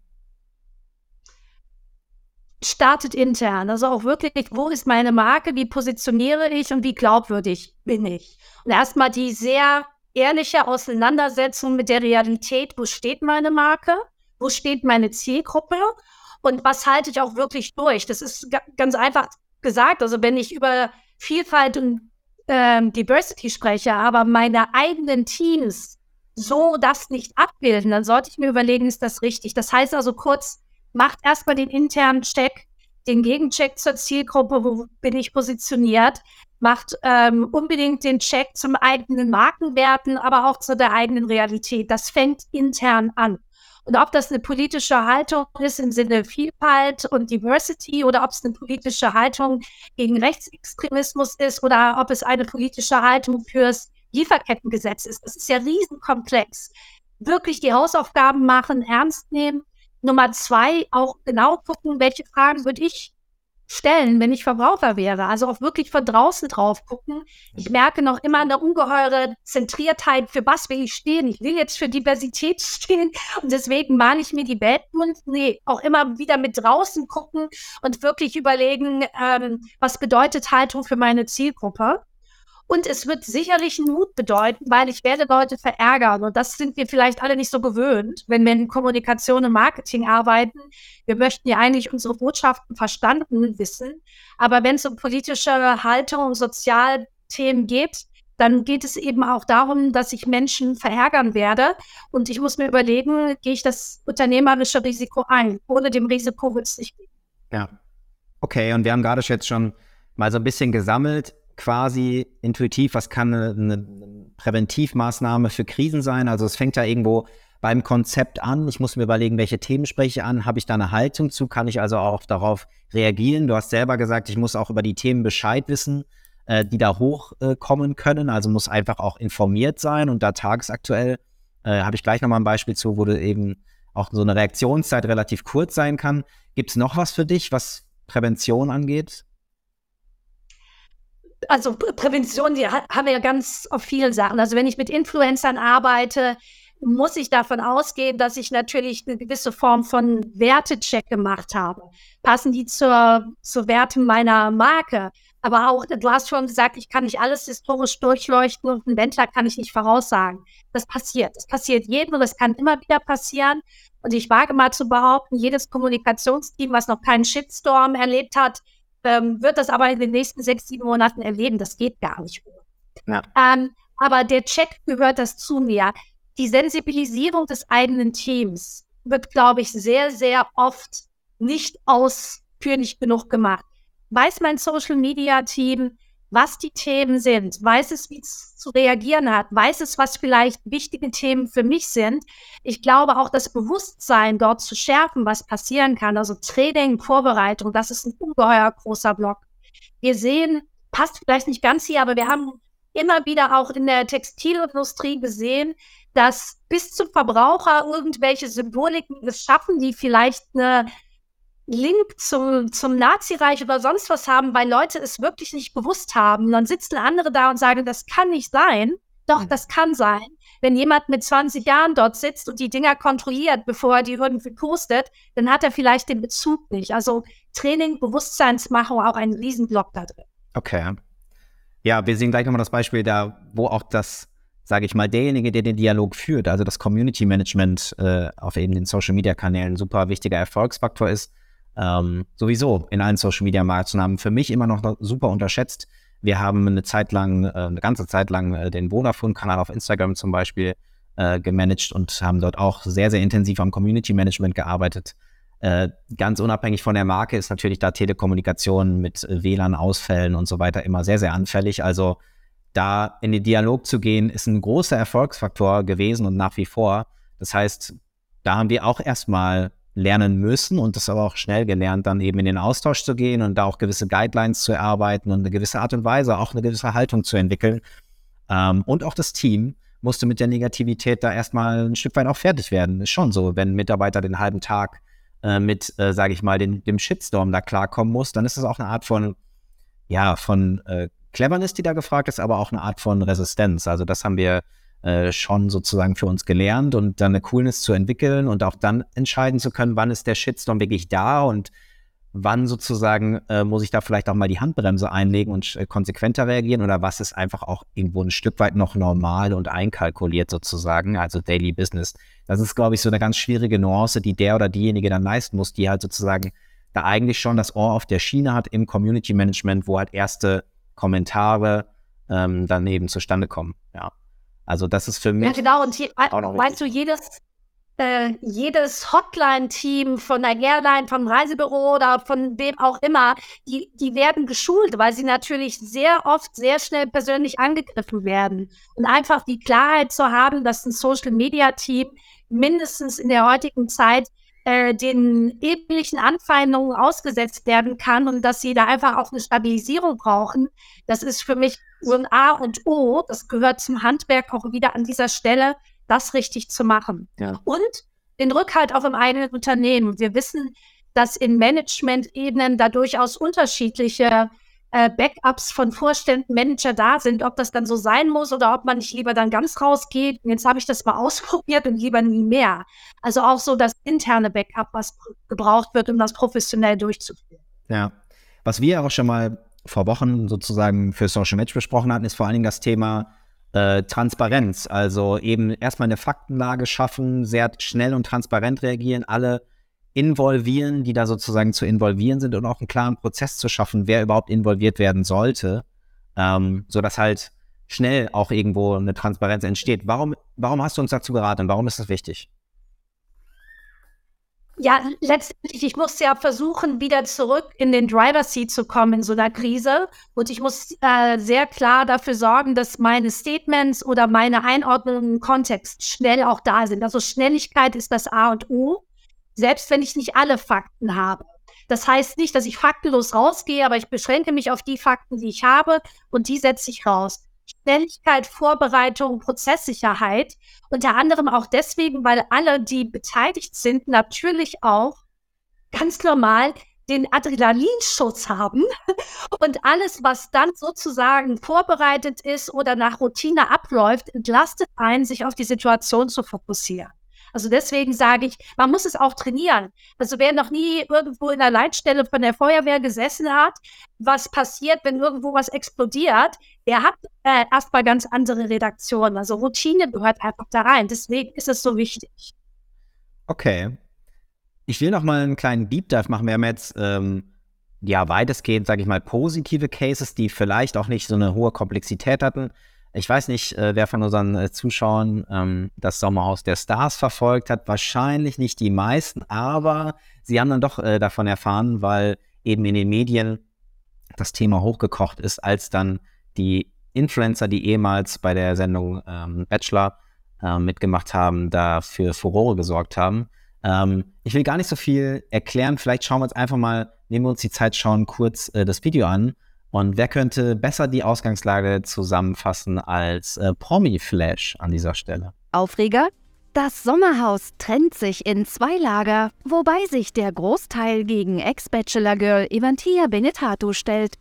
startet intern. Also auch wirklich, wo ist meine Marke, wie positioniere ich und wie glaubwürdig bin ich. Und erstmal die sehr ehrliche Auseinandersetzung mit der Realität, wo steht meine Marke, wo steht meine Zielgruppe und was halte ich auch wirklich durch. Das ist ganz einfach gesagt. Also wenn ich über Vielfalt und ähm, Diversity spreche, aber meine eigenen Teams so das nicht abbilden, dann sollte ich mir überlegen, ist das richtig. Das heißt also kurz, macht erstmal den internen Check, den Gegencheck zur Zielgruppe, wo bin ich positioniert, macht ähm, unbedingt den Check zum eigenen Markenwerten, aber auch zu der eigenen Realität. Das fängt intern an. Und ob das eine politische Haltung ist im Sinne Vielfalt und Diversity oder ob es eine politische Haltung gegen Rechtsextremismus ist oder ob es eine politische Haltung fürs Lieferkettengesetz ist, das ist ja riesenkomplex. Wirklich die Hausaufgaben machen, ernst nehmen Nummer zwei, auch genau gucken, welche Fragen würde ich stellen, wenn ich Verbraucher wäre. Also auch wirklich von draußen drauf gucken. Ich merke noch immer eine ungeheure Zentriertheit, für was will ich stehen. Ich will jetzt für Diversität stehen und deswegen male ich mir die Weltmund. Nee, auch immer wieder mit draußen gucken und wirklich überlegen, ähm, was bedeutet Haltung für meine Zielgruppe. Und es wird sicherlich Mut bedeuten, weil ich werde Leute verärgern. Und das sind wir vielleicht alle nicht so gewöhnt, wenn wir in Kommunikation und Marketing arbeiten. Wir möchten ja eigentlich unsere Botschaften verstanden wissen. Aber wenn es um politische Haltung und Sozialthemen geht, dann geht es eben auch darum, dass ich Menschen verärgern werde. Und ich muss mir überlegen, gehe ich das unternehmerische Risiko ein? Ohne dem Risiko wird es nicht gehen. Ja. Okay, und wir haben gerade jetzt schon mal so ein bisschen gesammelt quasi intuitiv, was kann eine, eine Präventivmaßnahme für Krisen sein? Also es fängt ja irgendwo beim Konzept an. Ich muss mir überlegen, welche Themen spreche ich an? Habe ich da eine Haltung zu? Kann ich also auch darauf reagieren? Du hast selber gesagt, ich muss auch über die Themen Bescheid wissen, äh, die da hochkommen äh, können. Also muss einfach auch informiert sein und da tagesaktuell äh, habe ich gleich nochmal ein Beispiel zu, wo du eben auch so eine Reaktionszeit relativ kurz sein kann. Gibt es noch was für dich, was Prävention angeht? Also Prävention, die haben wir ja ganz auf vielen Sachen. Also wenn ich mit Influencern arbeite, muss ich davon ausgehen, dass ich natürlich eine gewisse Form von Wertecheck gemacht habe. Passen die zur, zur Werte meiner Marke? Aber auch, du hast schon gesagt, ich kann nicht alles historisch durchleuchten und einen Wendler kann ich nicht voraussagen. Das passiert. Das passiert jedem und das kann immer wieder passieren. Und ich wage mal zu behaupten, jedes Kommunikationsteam, was noch keinen Shitstorm erlebt hat, ähm, wird das aber in den nächsten sechs, sieben Monaten erleben. Das geht gar nicht. Ja. Ähm, aber der Check gehört das zu mir. Die Sensibilisierung des eigenen Teams wird, glaube ich, sehr, sehr oft nicht ausführlich genug gemacht. Weiß mein Social Media Team, was die Themen sind, weiß es, wie es zu reagieren hat, weiß es, was vielleicht wichtige Themen für mich sind. Ich glaube auch das Bewusstsein dort zu schärfen, was passieren kann, also Training, Vorbereitung, das ist ein ungeheuer großer Block. Wir sehen, passt vielleicht nicht ganz hier, aber wir haben immer wieder auch in der Textilindustrie gesehen, dass bis zum Verbraucher irgendwelche Symboliken es schaffen, die vielleicht eine Link zum, zum Nazireich oder sonst was haben, weil Leute es wirklich nicht gewusst haben. Und dann sitzen andere da und sagen, das kann nicht sein. Doch, das kann sein. Wenn jemand mit 20 Jahren dort sitzt und die Dinger kontrolliert, bevor er die irgendwie postet, dann hat er vielleicht den Bezug nicht. Also Training, Bewusstseinsmachung, auch ein Riesenblock da drin. Okay. Ja, wir sehen gleich nochmal das Beispiel da, wo auch das, sage ich mal, derjenige, der den Dialog führt, also das Community Management äh, auf eben den Social Media Kanälen, super wichtiger Erfolgsfaktor ist ähm, sowieso in allen Social Media Maßnahmen für mich immer noch super unterschätzt. Wir haben eine Zeit lang, äh, eine ganze Zeit lang äh, den Vodafone-Kanal auf Instagram zum Beispiel äh, gemanagt und haben dort auch sehr, sehr intensiv am Community Management gearbeitet. Äh, ganz unabhängig von der Marke ist natürlich da Telekommunikation mit äh, WLAN-Ausfällen und so weiter immer sehr, sehr anfällig. Also da in den Dialog zu gehen, ist ein großer Erfolgsfaktor gewesen und nach wie vor. Das heißt, da haben wir auch erstmal lernen müssen und das aber auch schnell gelernt, dann eben in den Austausch zu gehen und da auch gewisse Guidelines zu erarbeiten und eine gewisse Art und Weise, auch eine gewisse Haltung zu entwickeln. Ähm, und auch das Team musste mit der Negativität da erstmal ein Stück weit auch fertig werden. Ist schon so, wenn ein Mitarbeiter den halben Tag äh, mit, äh, sage ich mal, den, dem Shitstorm da klarkommen muss, dann ist das auch eine Art von, ja, von äh, Cleverness, die da gefragt ist, aber auch eine Art von Resistenz. Also das haben wir äh, schon sozusagen für uns gelernt und dann eine Coolness zu entwickeln und auch dann entscheiden zu können, wann ist der Shitstorm wirklich da und wann sozusagen äh, muss ich da vielleicht auch mal die Handbremse einlegen und äh, konsequenter reagieren oder was ist einfach auch irgendwo ein Stück weit noch normal und einkalkuliert sozusagen, also Daily Business. Das ist, glaube ich, so eine ganz schwierige Nuance, die der oder diejenige dann leisten muss, die halt sozusagen da eigentlich schon das Ohr auf der Schiene hat im Community Management, wo halt erste Kommentare ähm, dann eben zustande kommen. Ja. Also das ist für mich. Ja, genau. Und je, weißt du, jedes, äh, jedes Hotline-Team von der Airline, vom Reisebüro oder von wem auch immer, die, die werden geschult, weil sie natürlich sehr oft sehr schnell persönlich angegriffen werden. Und einfach die Klarheit zu haben, dass ein Social-Media-Team mindestens in der heutigen Zeit äh, den üblichen Anfeindungen ausgesetzt werden kann und dass sie da einfach auch eine Stabilisierung brauchen, das ist für mich ein A und O. Das gehört zum Handwerk auch wieder an dieser Stelle, das richtig zu machen. Ja. Und den Rückhalt auch im eigenen Unternehmen. Wir wissen, dass in Management-Ebenen da durchaus unterschiedliche äh, Backups von Vorständen, Manager da sind, ob das dann so sein muss oder ob man nicht lieber dann ganz rausgeht. Und jetzt habe ich das mal ausprobiert und lieber nie mehr. Also auch so das interne Backup, was gebraucht wird, um das professionell durchzuführen. Ja, was wir auch schon mal vor Wochen sozusagen für Social Match besprochen hatten, ist vor allen Dingen das Thema äh, Transparenz. Also eben erstmal eine Faktenlage schaffen, sehr schnell und transparent reagieren, alle involvieren, die da sozusagen zu involvieren sind und auch einen klaren Prozess zu schaffen, wer überhaupt involviert werden sollte, ähm, sodass halt schnell auch irgendwo eine Transparenz entsteht. Warum, warum hast du uns dazu geraten? Warum ist das wichtig? Ja, letztendlich, ich muss ja versuchen, wieder zurück in den Driver Seat zu kommen in so einer Krise. Und ich muss äh, sehr klar dafür sorgen, dass meine Statements oder meine Einordnungen im Kontext schnell auch da sind. Also Schnelligkeit ist das A und O selbst wenn ich nicht alle Fakten habe. Das heißt nicht, dass ich faktenlos rausgehe, aber ich beschränke mich auf die Fakten, die ich habe und die setze ich raus. Schnelligkeit, Vorbereitung, Prozesssicherheit. Unter anderem auch deswegen, weil alle, die beteiligt sind, natürlich auch ganz normal den Adrenalinschuss haben und alles, was dann sozusagen vorbereitet ist oder nach Routine abläuft, entlastet einen, sich auf die Situation zu fokussieren. Also deswegen sage ich, man muss es auch trainieren. Also wer noch nie irgendwo in der Leitstelle von der Feuerwehr gesessen hat, was passiert, wenn irgendwo was explodiert, der hat äh, erstmal ganz andere Redaktionen. Also Routine gehört einfach da rein. Deswegen ist es so wichtig. Okay. Ich will noch mal einen kleinen Deep Dive machen. Wir haben jetzt ähm, ja weitestgehend, sage ich mal, positive Cases, die vielleicht auch nicht so eine hohe Komplexität hatten. Ich weiß nicht, äh, wer von unseren äh, Zuschauern ähm, das Sommerhaus der Stars verfolgt hat. Wahrscheinlich nicht die meisten, aber sie haben dann doch äh, davon erfahren, weil eben in den Medien das Thema hochgekocht ist, als dann die Influencer, die ehemals bei der Sendung ähm, Bachelor äh, mitgemacht haben, da für Furore gesorgt haben. Ähm, ich will gar nicht so viel erklären. Vielleicht schauen wir uns einfach mal, nehmen wir uns die Zeit, schauen kurz äh, das Video an und wer könnte besser die Ausgangslage zusammenfassen als äh, Promi-Flash an dieser Stelle? Aufreger? Das Sommerhaus trennt sich in zwei Lager, wobei sich der Großteil gegen Ex-Bachelor-Girl Evantia Benetato stellt.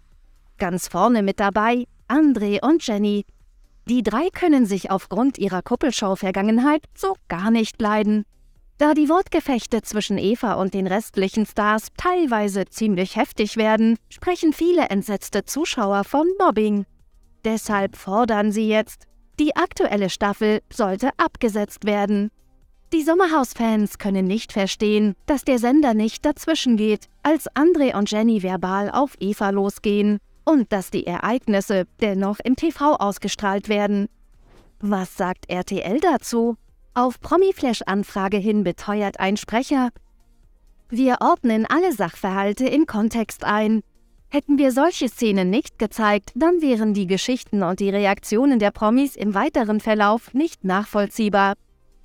Ganz vorne mit dabei André und Jenny. Die drei können sich aufgrund ihrer Kuppelshow-Vergangenheit so gar nicht leiden. Da die Wortgefechte zwischen Eva und den restlichen Stars teilweise ziemlich heftig werden, sprechen viele entsetzte Zuschauer von Mobbing. Deshalb fordern sie jetzt, die aktuelle Staffel sollte abgesetzt werden. Die Sommerhaus-Fans können nicht verstehen, dass der Sender nicht dazwischen geht, als André und Jenny verbal auf Eva losgehen und dass die Ereignisse dennoch im TV ausgestrahlt werden. Was sagt RTL dazu? Auf Promiflash-Anfrage hin beteuert ein Sprecher, wir ordnen alle Sachverhalte in Kontext ein. Hätten wir solche Szenen nicht gezeigt, dann wären die Geschichten und die Reaktionen der Promis im weiteren Verlauf nicht nachvollziehbar.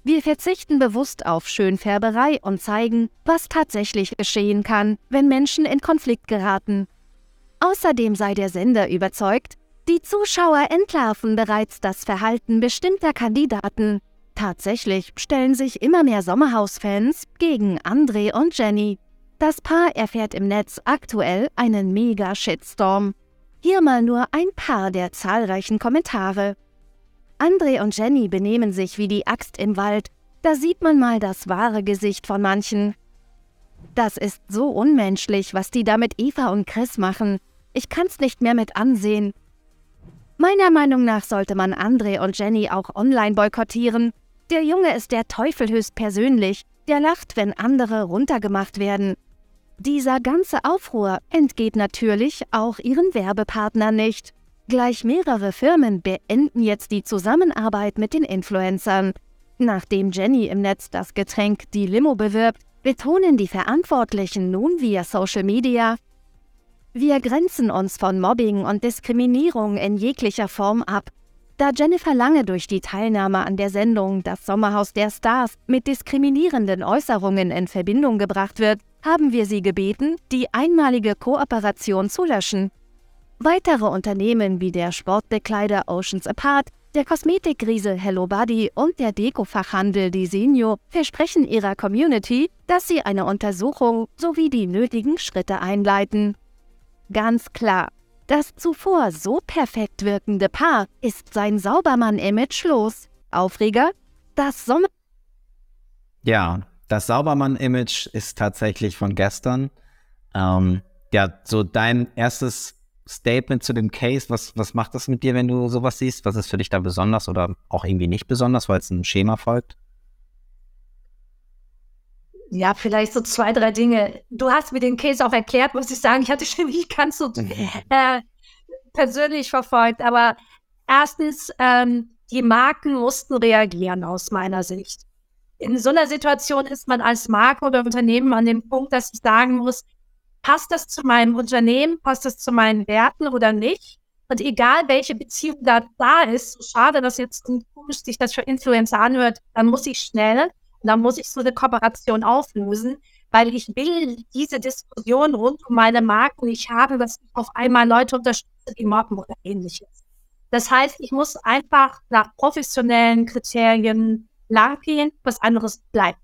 Wir verzichten bewusst auf Schönfärberei und zeigen, was tatsächlich geschehen kann, wenn Menschen in Konflikt geraten. Außerdem sei der Sender überzeugt, die Zuschauer entlarven bereits das Verhalten bestimmter Kandidaten. Tatsächlich stellen sich immer mehr Sommerhaus-Fans gegen André und Jenny. Das Paar erfährt im Netz aktuell einen Mega-Shitstorm. Hier mal nur ein paar der zahlreichen Kommentare. André und Jenny benehmen sich wie die Axt im Wald. Da sieht man mal das wahre Gesicht von manchen. Das ist so unmenschlich, was die da mit Eva und Chris machen. Ich kann's nicht mehr mit ansehen. Meiner Meinung nach sollte man André und Jenny auch online boykottieren. Der Junge ist der Teufel höchstpersönlich, der lacht, wenn andere runtergemacht werden. Dieser ganze Aufruhr entgeht natürlich auch ihren Werbepartnern nicht. Gleich mehrere Firmen beenden jetzt die Zusammenarbeit mit den Influencern. Nachdem Jenny im Netz das Getränk die Limo bewirbt, betonen die Verantwortlichen nun via Social Media, wir grenzen uns von Mobbing und Diskriminierung in jeglicher Form ab da Jennifer Lange durch die Teilnahme an der Sendung Das Sommerhaus der Stars mit diskriminierenden Äußerungen in Verbindung gebracht wird, haben wir sie gebeten, die einmalige Kooperation zu löschen. Weitere Unternehmen wie der Sportbekleider Oceans Apart, der Kosmetikriese Hello Body und der Dekofachhandel Disenio versprechen ihrer Community, dass sie eine Untersuchung sowie die nötigen Schritte einleiten. Ganz klar, das zuvor so perfekt wirkende Paar ist sein Saubermann-Image los. Aufreger? Das Sommer. Ja, das Saubermann-Image ist tatsächlich von gestern. Ähm, ja, so dein erstes Statement zu dem Case, was, was macht das mit dir, wenn du sowas siehst? Was ist für dich da besonders oder auch irgendwie nicht besonders, weil es ein Schema folgt? Ja, vielleicht so zwei, drei Dinge. Du hast mir den Case auch erklärt, muss ich sagen. Ich hatte schon nicht ganz so äh, persönlich verfolgt. Aber erstens, ähm, die Marken mussten reagieren aus meiner Sicht. In so einer Situation ist man als Marke oder Unternehmen an dem Punkt, dass ich sagen muss, passt das zu meinem Unternehmen, passt das zu meinen Werten oder nicht? Und egal, welche Beziehung da, da ist, so schade, dass jetzt komisch sich das für Influencer anhört, dann muss ich schnell dann muss ich so eine Kooperation auflösen, weil ich will diese Diskussion rund um meine Marken nicht haben, dass ich auf einmal Leute unterstütze, die mobben oder ähnliches. Das heißt, ich muss einfach nach professionellen Kriterien langgehen, was anderes bleibt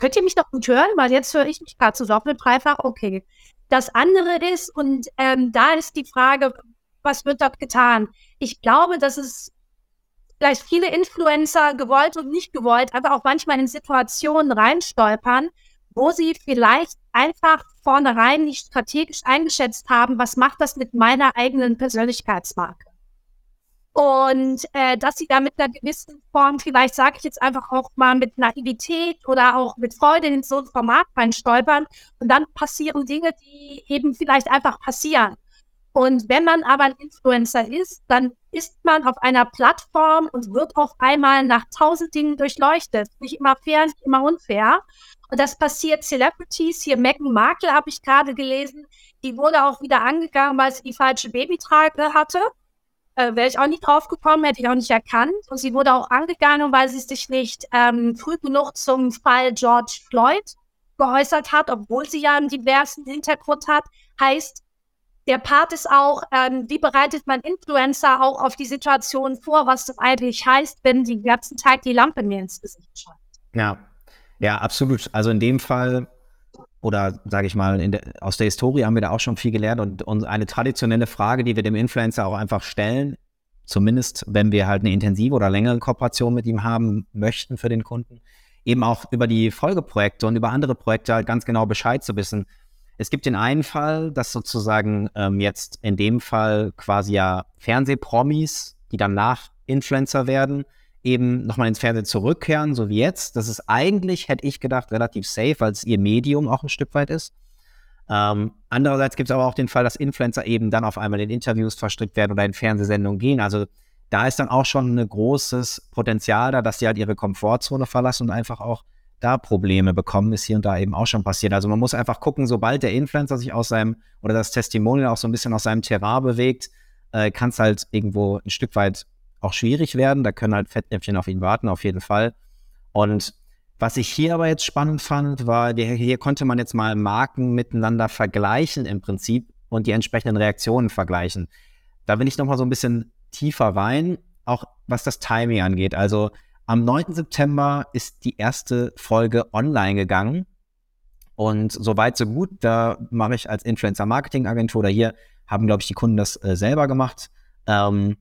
könnt ihr mich noch gut hören? Weil jetzt höre ich mich gerade so doppelt, dreifach. Okay. Das andere ist, und ähm, da ist die Frage, was wird dort getan? Ich glaube, dass es vielleicht viele Influencer gewollt und nicht gewollt, aber auch manchmal in Situationen reinstolpern, wo sie vielleicht einfach vornherein nicht strategisch eingeschätzt haben, was macht das mit meiner eigenen Persönlichkeitsmarke. Und äh, dass sie da mit einer gewissen Form, vielleicht sage ich jetzt einfach auch mal mit Naivität oder auch mit Freude in so ein Format reinstolpern und dann passieren Dinge, die eben vielleicht einfach passieren. Und wenn man aber ein Influencer ist, dann ist man auf einer Plattform und wird auf einmal nach tausend Dingen durchleuchtet. Nicht immer fair, nicht immer unfair. Und das passiert Celebrities. Hier Meghan Markle habe ich gerade gelesen. Die wurde auch wieder angegangen, weil sie die falsche Babytrage hatte. Äh, Wäre ich auch nicht drauf gekommen, hätte ich auch nicht erkannt. Und sie wurde auch angegangen, weil sie sich nicht ähm, früh genug zum Fall George Floyd geäußert hat, obwohl sie ja einen diversen Hintergrund hat. Heißt, der Part ist auch, ähm, wie bereitet man Influencer auch auf die Situation vor, was das eigentlich heißt, wenn die ganzen Tag die Lampe mir ins Gesicht scheint. Ja, ja, absolut. Also in dem Fall oder sage ich mal, der, aus der Historie haben wir da auch schon viel gelernt und, und eine traditionelle Frage, die wir dem Influencer auch einfach stellen, zumindest wenn wir halt eine intensive oder längere Kooperation mit ihm haben möchten für den Kunden, eben auch über die Folgeprojekte und über andere Projekte halt ganz genau Bescheid zu wissen. Es gibt den einen Fall, dass sozusagen ähm, jetzt in dem Fall quasi ja Fernsehpromis, die dann nach Influencer werden, eben nochmal ins Fernsehen zurückkehren, so wie jetzt. Das ist eigentlich, hätte ich gedacht, relativ safe, weil es ihr Medium auch ein Stück weit ist. Ähm, andererseits gibt es aber auch den Fall, dass Influencer eben dann auf einmal in Interviews verstrickt werden oder in Fernsehsendungen gehen. Also da ist dann auch schon ein großes Potenzial da, dass sie halt ihre Komfortzone verlassen und einfach auch da Probleme bekommen, ist hier und da eben auch schon passiert. Also man muss einfach gucken, sobald der Influencer sich aus seinem oder das Testimonial auch so ein bisschen aus seinem Terrain bewegt, äh, kann es halt irgendwo ein Stück weit auch schwierig werden. Da können halt Fettnäpfchen auf ihn warten, auf jeden Fall. Und was ich hier aber jetzt spannend fand, war, hier konnte man jetzt mal Marken miteinander vergleichen im Prinzip und die entsprechenden Reaktionen vergleichen. Da will ich nochmal so ein bisschen tiefer rein, auch was das Timing angeht. Also am 9. September ist die erste Folge online gegangen. Und soweit, so gut. Da mache ich als Influencer-Marketing-Agentur oder hier haben, glaube ich, die Kunden das äh, selber gemacht. Ähm,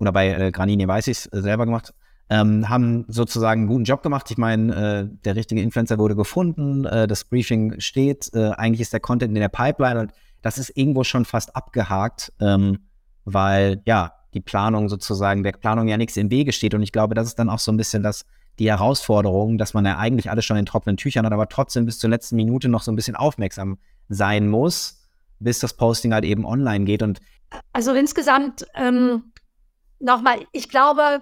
oder bei äh, Granini weiß ich es äh, selber gemacht, ähm, haben sozusagen einen guten Job gemacht. Ich meine, äh, der richtige Influencer wurde gefunden, äh, das Briefing steht, äh, eigentlich ist der Content in der Pipeline und das ist irgendwo schon fast abgehakt, ähm, weil ja, die Planung sozusagen, der Planung ja nichts im Wege steht. Und ich glaube, das ist dann auch so ein bisschen das, die Herausforderung, dass man ja eigentlich alles schon in trockenen Tüchern hat, aber trotzdem bis zur letzten Minute noch so ein bisschen aufmerksam sein muss, bis das Posting halt eben online geht. Und also insgesamt ähm, nochmal, ich glaube,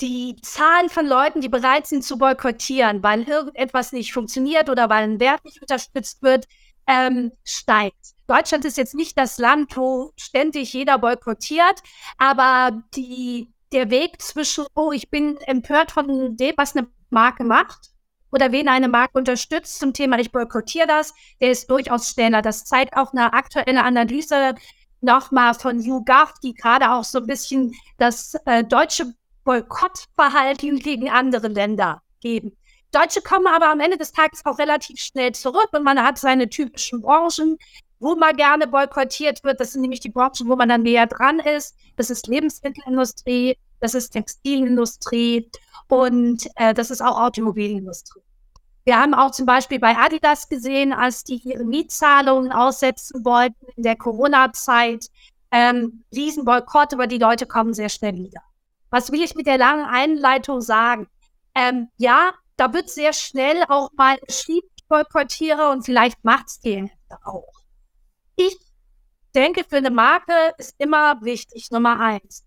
die Zahl von Leuten, die bereit sind zu boykottieren, weil irgendetwas nicht funktioniert oder weil ein Wert nicht unterstützt wird, ähm, steigt. Deutschland ist jetzt nicht das Land, wo ständig jeder boykottiert, aber die, der Weg zwischen, oh, ich bin empört von dem, was eine Marke macht, oder wen eine Marke unterstützt zum Thema, ich boykottiere das, der ist durchaus schneller. Das zeigt auch eine aktuelle Analyse nochmal von YouGov, die gerade auch so ein bisschen das äh, deutsche Boykottverhalten gegen andere Länder geben. Deutsche kommen aber am Ende des Tages auch relativ schnell zurück und man hat seine typischen Branchen, wo man gerne boykottiert wird. Das sind nämlich die Branchen, wo man dann näher dran ist. Das ist Lebensmittelindustrie, das ist Textilindustrie und äh, das ist auch Automobilindustrie. Wir haben auch zum Beispiel bei Adidas gesehen, als die ihre Mietzahlungen aussetzen wollten in der Corona-Zeit, ähm, Riesenboykott, aber die Leute kommen sehr schnell wieder. Was will ich mit der langen Einleitung sagen? Ähm, ja, da wird sehr schnell auch mal geschrieben, ich boykottiere und vielleicht macht es auch. Ich denke, für eine Marke ist immer wichtig, Nummer eins.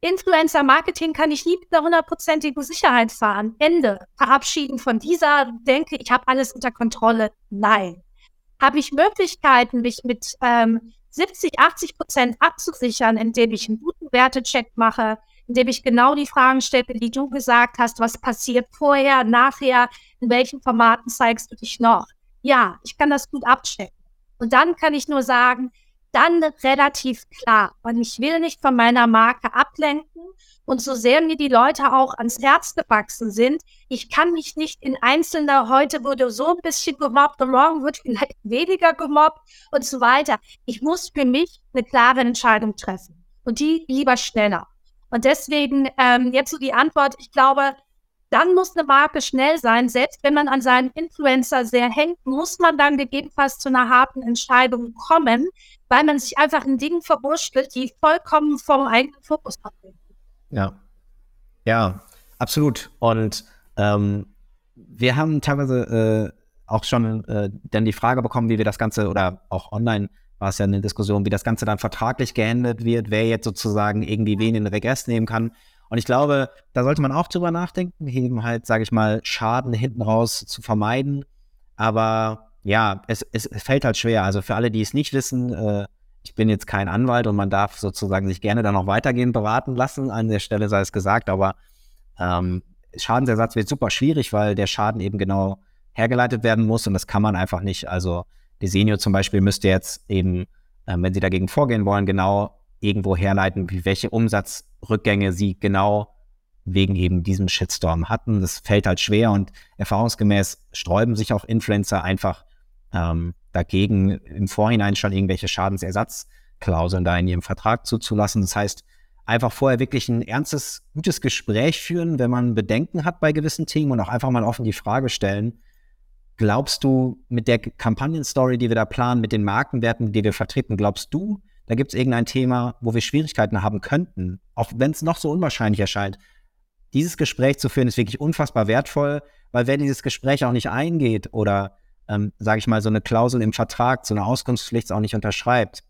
Influencer-Marketing kann ich nie mit einer hundertprozentigen Sicherheit fahren. Ende. Verabschieden von dieser, denke ich, habe alles unter Kontrolle. Nein. Habe ich Möglichkeiten, mich mit ähm, 70, 80 Prozent abzusichern, indem ich einen guten Wertecheck mache, indem ich genau die Fragen stelle, die du gesagt hast, was passiert vorher, nachher, in welchen Formaten zeigst du dich noch? Ja, ich kann das gut abchecken. Und dann kann ich nur sagen, dann relativ klar. Und ich will nicht von meiner Marke ablenken. Und so sehr mir die Leute auch ans Herz gewachsen sind, ich kann mich nicht in einzelner, heute wurde so ein bisschen gemobbt und morgen wird vielleicht weniger gemobbt und so weiter. Ich muss für mich eine klare Entscheidung treffen. Und die lieber schneller. Und deswegen ähm, jetzt so die Antwort, ich glaube, dann muss eine Marke schnell sein. Selbst wenn man an seinen Influencer sehr hängt, muss man dann gegebenenfalls zu einer harten Entscheidung kommen, weil man sich einfach in Dingen verwurschtelt, die vollkommen vom eigenen Fokus ablenken. Ja. Ja, absolut. Und ähm, wir haben teilweise äh, auch schon äh, dann die Frage bekommen, wie wir das Ganze oder auch online war es ja eine Diskussion, wie das Ganze dann vertraglich geändert wird, wer jetzt sozusagen irgendwie wen in den Regress nehmen kann. Und ich glaube, da sollte man auch drüber nachdenken, eben halt, sage ich mal, Schaden hinten raus zu vermeiden. Aber ja, es, es, fällt halt schwer. Also für alle, die es nicht wissen, äh, ich bin jetzt kein Anwalt und man darf sozusagen sich gerne da noch weitergehend beraten lassen. An der Stelle sei es gesagt, aber ähm, Schadensersatz wird super schwierig, weil der Schaden eben genau hergeleitet werden muss und das kann man einfach nicht. Also Desenio zum Beispiel müsste jetzt eben, äh, wenn sie dagegen vorgehen wollen, genau irgendwo herleiten, wie welche Umsatzrückgänge sie genau wegen eben diesem Shitstorm hatten. Das fällt halt schwer und erfahrungsgemäß sträuben sich auch Influencer einfach ähm, dagegen, im Vorhinein schon irgendwelche Schadensersatzklauseln da in ihrem Vertrag zuzulassen. Das heißt, einfach vorher wirklich ein ernstes, gutes Gespräch führen, wenn man Bedenken hat bei gewissen Themen und auch einfach mal offen die Frage stellen, glaubst du mit der Kampagnenstory, die wir da planen, mit den Markenwerten, die wir vertreten, glaubst du, da gibt es irgendein Thema, wo wir Schwierigkeiten haben könnten, auch wenn es noch so unwahrscheinlich erscheint. Dieses Gespräch zu führen ist wirklich unfassbar wertvoll, weil wer dieses Gespräch auch nicht eingeht oder, ähm, sage ich mal, so eine Klausel im Vertrag, so eine Auskunftspflicht auch nicht unterschreibt,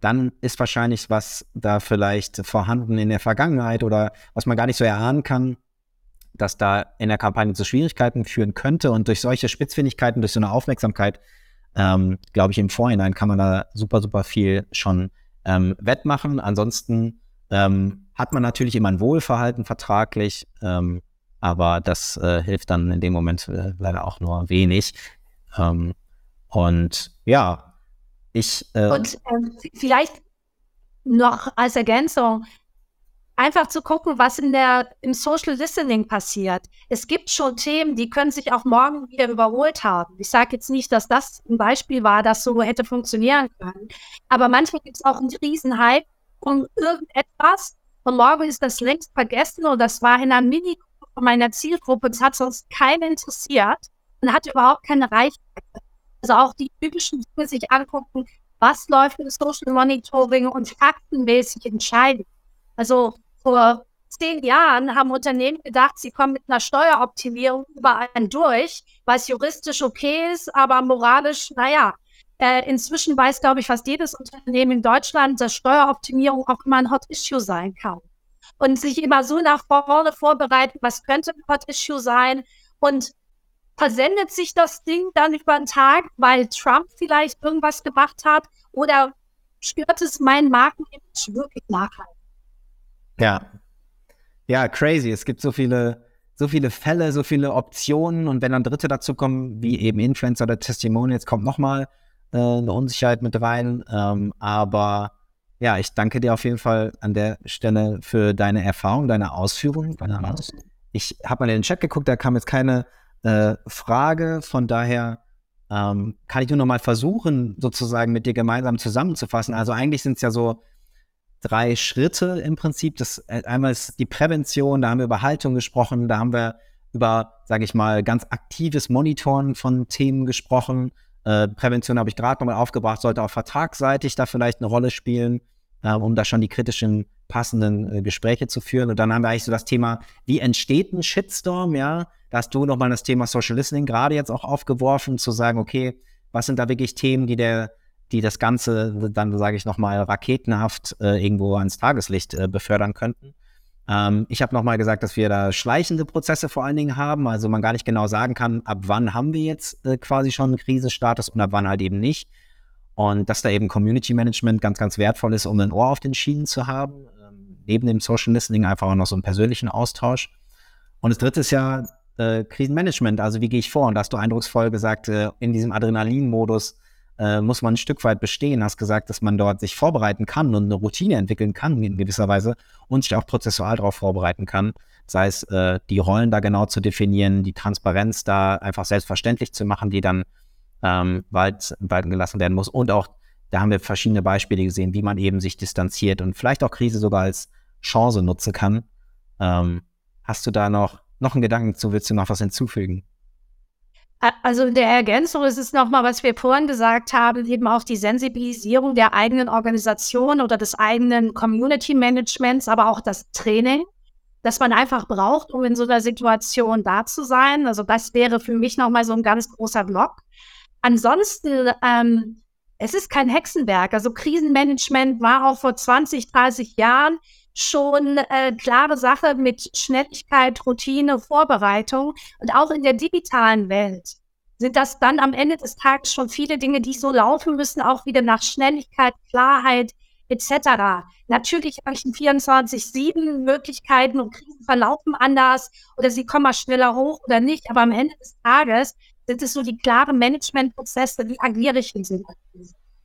dann ist wahrscheinlich was da vielleicht vorhanden in der Vergangenheit oder was man gar nicht so erahnen kann, dass da in der Kampagne zu Schwierigkeiten führen könnte. Und durch solche Spitzfindigkeiten, durch so eine Aufmerksamkeit ähm, glaube ich, im Vorhinein kann man da super, super viel schon ähm, wettmachen. Ansonsten ähm, hat man natürlich immer ein Wohlverhalten vertraglich, ähm, aber das äh, hilft dann in dem Moment äh, leider auch nur wenig. Ähm, und ja, ich. Äh, und ähm, vielleicht noch als Ergänzung, einfach zu gucken, was in der, im Social Listening passiert. Es gibt schon Themen, die können sich auch morgen wieder überholt haben. Ich sage jetzt nicht, dass das ein Beispiel war, das so hätte funktionieren können. Aber manchmal gibt es auch einen Riesenhype um irgendetwas und morgen ist das längst vergessen und das war in einer mini meiner Zielgruppe. Das hat sonst keinen interessiert und hat überhaupt keine Reichweite. Also auch die typischen Dinge sich angucken, was läuft im Social Monitoring und faktenmäßig entscheiden. Also vor zehn Jahren haben Unternehmen gedacht, sie kommen mit einer Steueroptimierung überall durch, was juristisch okay ist, aber moralisch, naja. Äh, inzwischen weiß, glaube ich, fast jedes Unternehmen in Deutschland, dass Steueroptimierung auch immer ein Hot Issue sein kann. Und sich immer so nach vorne vorbereiten, was könnte ein Hot Issue sein und versendet sich das Ding dann über den Tag, weil Trump vielleicht irgendwas gemacht hat oder stört es mein Markenimage wirklich nachhaltig? Ja. Ja, crazy. Es gibt so viele, so viele Fälle, so viele Optionen und wenn dann Dritte dazu kommen, wie eben Influencer oder Testimonials, kommt nochmal äh, eine Unsicherheit mit rein. Ähm, aber ja, ich danke dir auf jeden Fall an der Stelle für deine Erfahrung, deine Ausführungen. Ich habe mal in den Chat geguckt, da kam jetzt keine äh, Frage, von daher ähm, kann ich nur noch mal versuchen, sozusagen mit dir gemeinsam zusammenzufassen. Also eigentlich sind es ja so drei Schritte im Prinzip. Das äh, einmal ist die Prävention, da haben wir über Haltung gesprochen, da haben wir über, sage ich mal, ganz aktives Monitoren von Themen gesprochen. Äh, Prävention habe ich gerade nochmal aufgebracht, sollte auch vertragsseitig da vielleicht eine Rolle spielen, äh, um da schon die kritischen, passenden äh, Gespräche zu führen. Und dann haben wir eigentlich so das Thema, wie entsteht ein Shitstorm, ja? Da hast du nochmal das Thema Social Listening gerade jetzt auch aufgeworfen, zu sagen, okay, was sind da wirklich Themen, die der die das Ganze dann, sage ich nochmal, raketenhaft äh, irgendwo ans Tageslicht äh, befördern könnten. Ähm, ich habe nochmal gesagt, dass wir da schleichende Prozesse vor allen Dingen haben, also man gar nicht genau sagen kann, ab wann haben wir jetzt äh, quasi schon einen Krisenstatus und ab wann halt eben nicht. Und dass da eben Community Management ganz, ganz wertvoll ist, um ein Ohr auf den Schienen zu haben. Ähm, neben dem Social Listening einfach auch noch so einen persönlichen Austausch. Und das dritte ist ja äh, Krisenmanagement, also wie gehe ich vor? Und da hast du eindrucksvoll gesagt, äh, in diesem Adrenalin-Modus äh, muss man ein Stück weit bestehen. Hast gesagt, dass man dort sich vorbereiten kann und eine Routine entwickeln kann in gewisser Weise und sich auch prozessual darauf vorbereiten kann. Sei es, äh, die Rollen da genau zu definieren, die Transparenz da einfach selbstverständlich zu machen, die dann ähm, walten gelassen werden muss. Und auch, da haben wir verschiedene Beispiele gesehen, wie man eben sich distanziert und vielleicht auch Krise sogar als Chance nutzen kann. Ähm, hast du da noch, noch einen Gedanken zu? Willst du noch was hinzufügen? Also in der Ergänzung ist es nochmal, was wir vorhin gesagt haben, eben auch die Sensibilisierung der eigenen Organisation oder des eigenen Community Managements, aber auch das Training, das man einfach braucht, um in so einer Situation da zu sein. Also das wäre für mich nochmal so ein ganz großer Block. Ansonsten, ähm, es ist kein Hexenwerk. Also Krisenmanagement war auch vor 20, 30 Jahren schon äh, klare Sache mit Schnelligkeit, Routine, Vorbereitung und auch in der digitalen Welt sind das dann am Ende des Tages schon viele Dinge, die so laufen müssen, auch wieder nach Schnelligkeit, Klarheit etc. Natürlich reichen 24-7 Möglichkeiten und Krisen verlaufen anders oder sie kommen mal schneller hoch oder nicht, aber am Ende des Tages sind es so die klaren Managementprozesse, wie agiere ich in so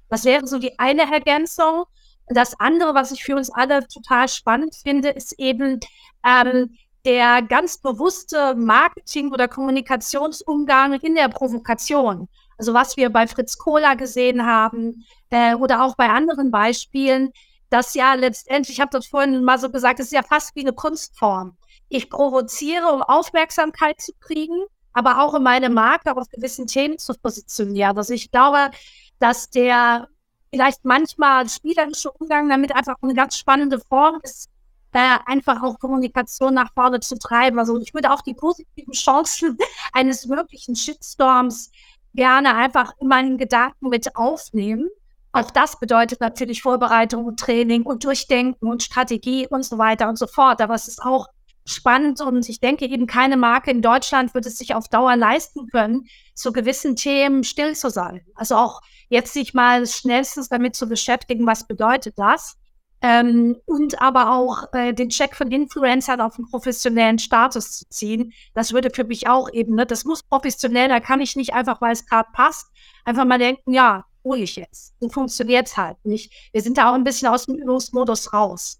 Das wäre so die eine Ergänzung. Das andere, was ich für uns alle total spannend finde, ist eben ähm, der ganz bewusste Marketing- oder Kommunikationsumgang in der Provokation. Also was wir bei Fritz Kohler gesehen haben äh, oder auch bei anderen Beispielen, das ja letztendlich, ich habe das vorhin mal so gesagt, es ist ja fast wie eine Kunstform. Ich provoziere, um Aufmerksamkeit zu kriegen, aber auch um meine Marke auf gewissen Themen zu positionieren. Also ich glaube, dass der vielleicht manchmal spielerische Umgang damit einfach eine ganz spannende Form ist, äh, einfach auch Kommunikation nach vorne zu treiben. Also ich würde auch die positiven Chancen eines möglichen Shitstorms gerne einfach in meinen Gedanken mit aufnehmen. Auch das bedeutet natürlich Vorbereitung und Training und Durchdenken und Strategie und so weiter und so fort. Aber es ist auch spannend und ich denke eben keine Marke in Deutschland wird es sich auf Dauer leisten können, zu gewissen Themen still zu sein. Also auch jetzt sich mal schnellstens damit zu beschäftigen, was bedeutet das? Ähm, und aber auch äh, den Check von Influencern auf einen professionellen Status zu ziehen. Das würde für mich auch eben, ne, das muss professionell, da kann ich nicht einfach, weil es gerade passt, einfach mal denken, ja, ich jetzt. So funktioniert es halt nicht. Wir sind da auch ein bisschen aus dem Übungsmodus raus.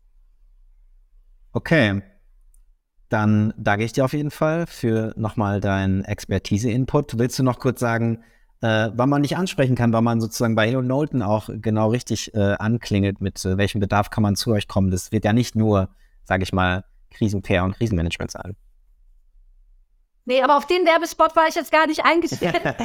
Okay. Dann danke ich dir auf jeden Fall für nochmal deinen Expertise-Input. Willst du noch kurz sagen, äh, wann man nicht ansprechen kann, wann man sozusagen bei Halo Nolten auch genau richtig äh, anklingelt, mit äh, welchem Bedarf kann man zu euch kommen. Das wird ja nicht nur, sage ich mal, Krisenfair und Krisenmanagement sein. Nee, aber auf den Werbespot war ich jetzt gar nicht eingestellt.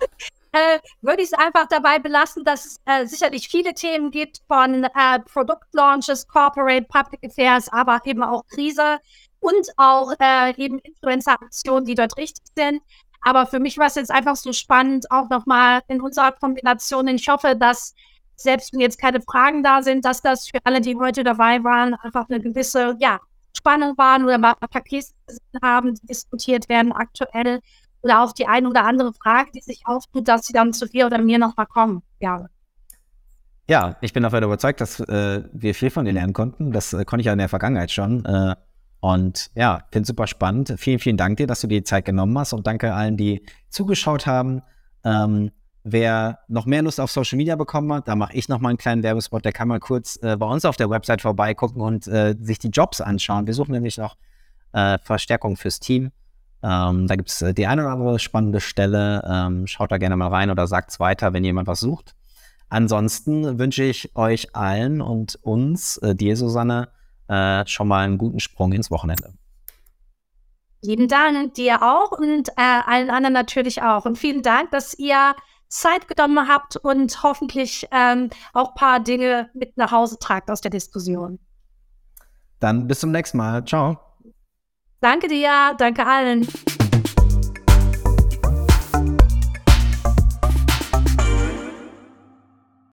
äh, würde ich es einfach dabei belassen, dass es äh, sicherlich viele Themen gibt von äh, Produktlaunches, Corporate, Public Affairs, aber eben auch Krise und auch äh, eben Influencer-Aktionen, die dort richtig sind. Aber für mich war es jetzt einfach so spannend, auch nochmal in unserer Kombination. Ich hoffe, dass selbst wenn jetzt keine Fragen da sind, dass das für alle, die heute dabei waren, einfach eine gewisse ja, Spannung waren oder mal Pakete haben, die diskutiert werden aktuell oder auch die eine oder andere Frage, die sich auftut, dass sie dann zu dir oder mir nochmal kommen. Ja. Ja, ich bin davon überzeugt, dass äh, wir viel von dir lernen konnten. Das äh, konnte ich ja in der Vergangenheit schon. Äh, und ja, finde super spannend. Vielen, vielen Dank dir, dass du dir die Zeit genommen hast und danke allen, die zugeschaut haben. Ähm, wer noch mehr Lust auf Social Media bekommen hat, da mache ich noch mal einen kleinen Werbespot. Der kann mal kurz äh, bei uns auf der Website vorbeigucken und äh, sich die Jobs anschauen. Wir suchen nämlich noch äh, Verstärkung fürs Team. Ähm, da gibt es äh, die eine oder andere spannende Stelle. Ähm, schaut da gerne mal rein oder sagt es weiter, wenn jemand was sucht. Ansonsten wünsche ich euch allen und uns, äh, dir, Susanne, äh, schon mal einen guten Sprung ins Wochenende. Lieben Dank dir auch und äh, allen anderen natürlich auch. Und vielen Dank, dass ihr Zeit genommen habt und hoffentlich ähm, auch ein paar Dinge mit nach Hause tragt aus der Diskussion. Dann bis zum nächsten Mal. Ciao. Danke dir, danke allen.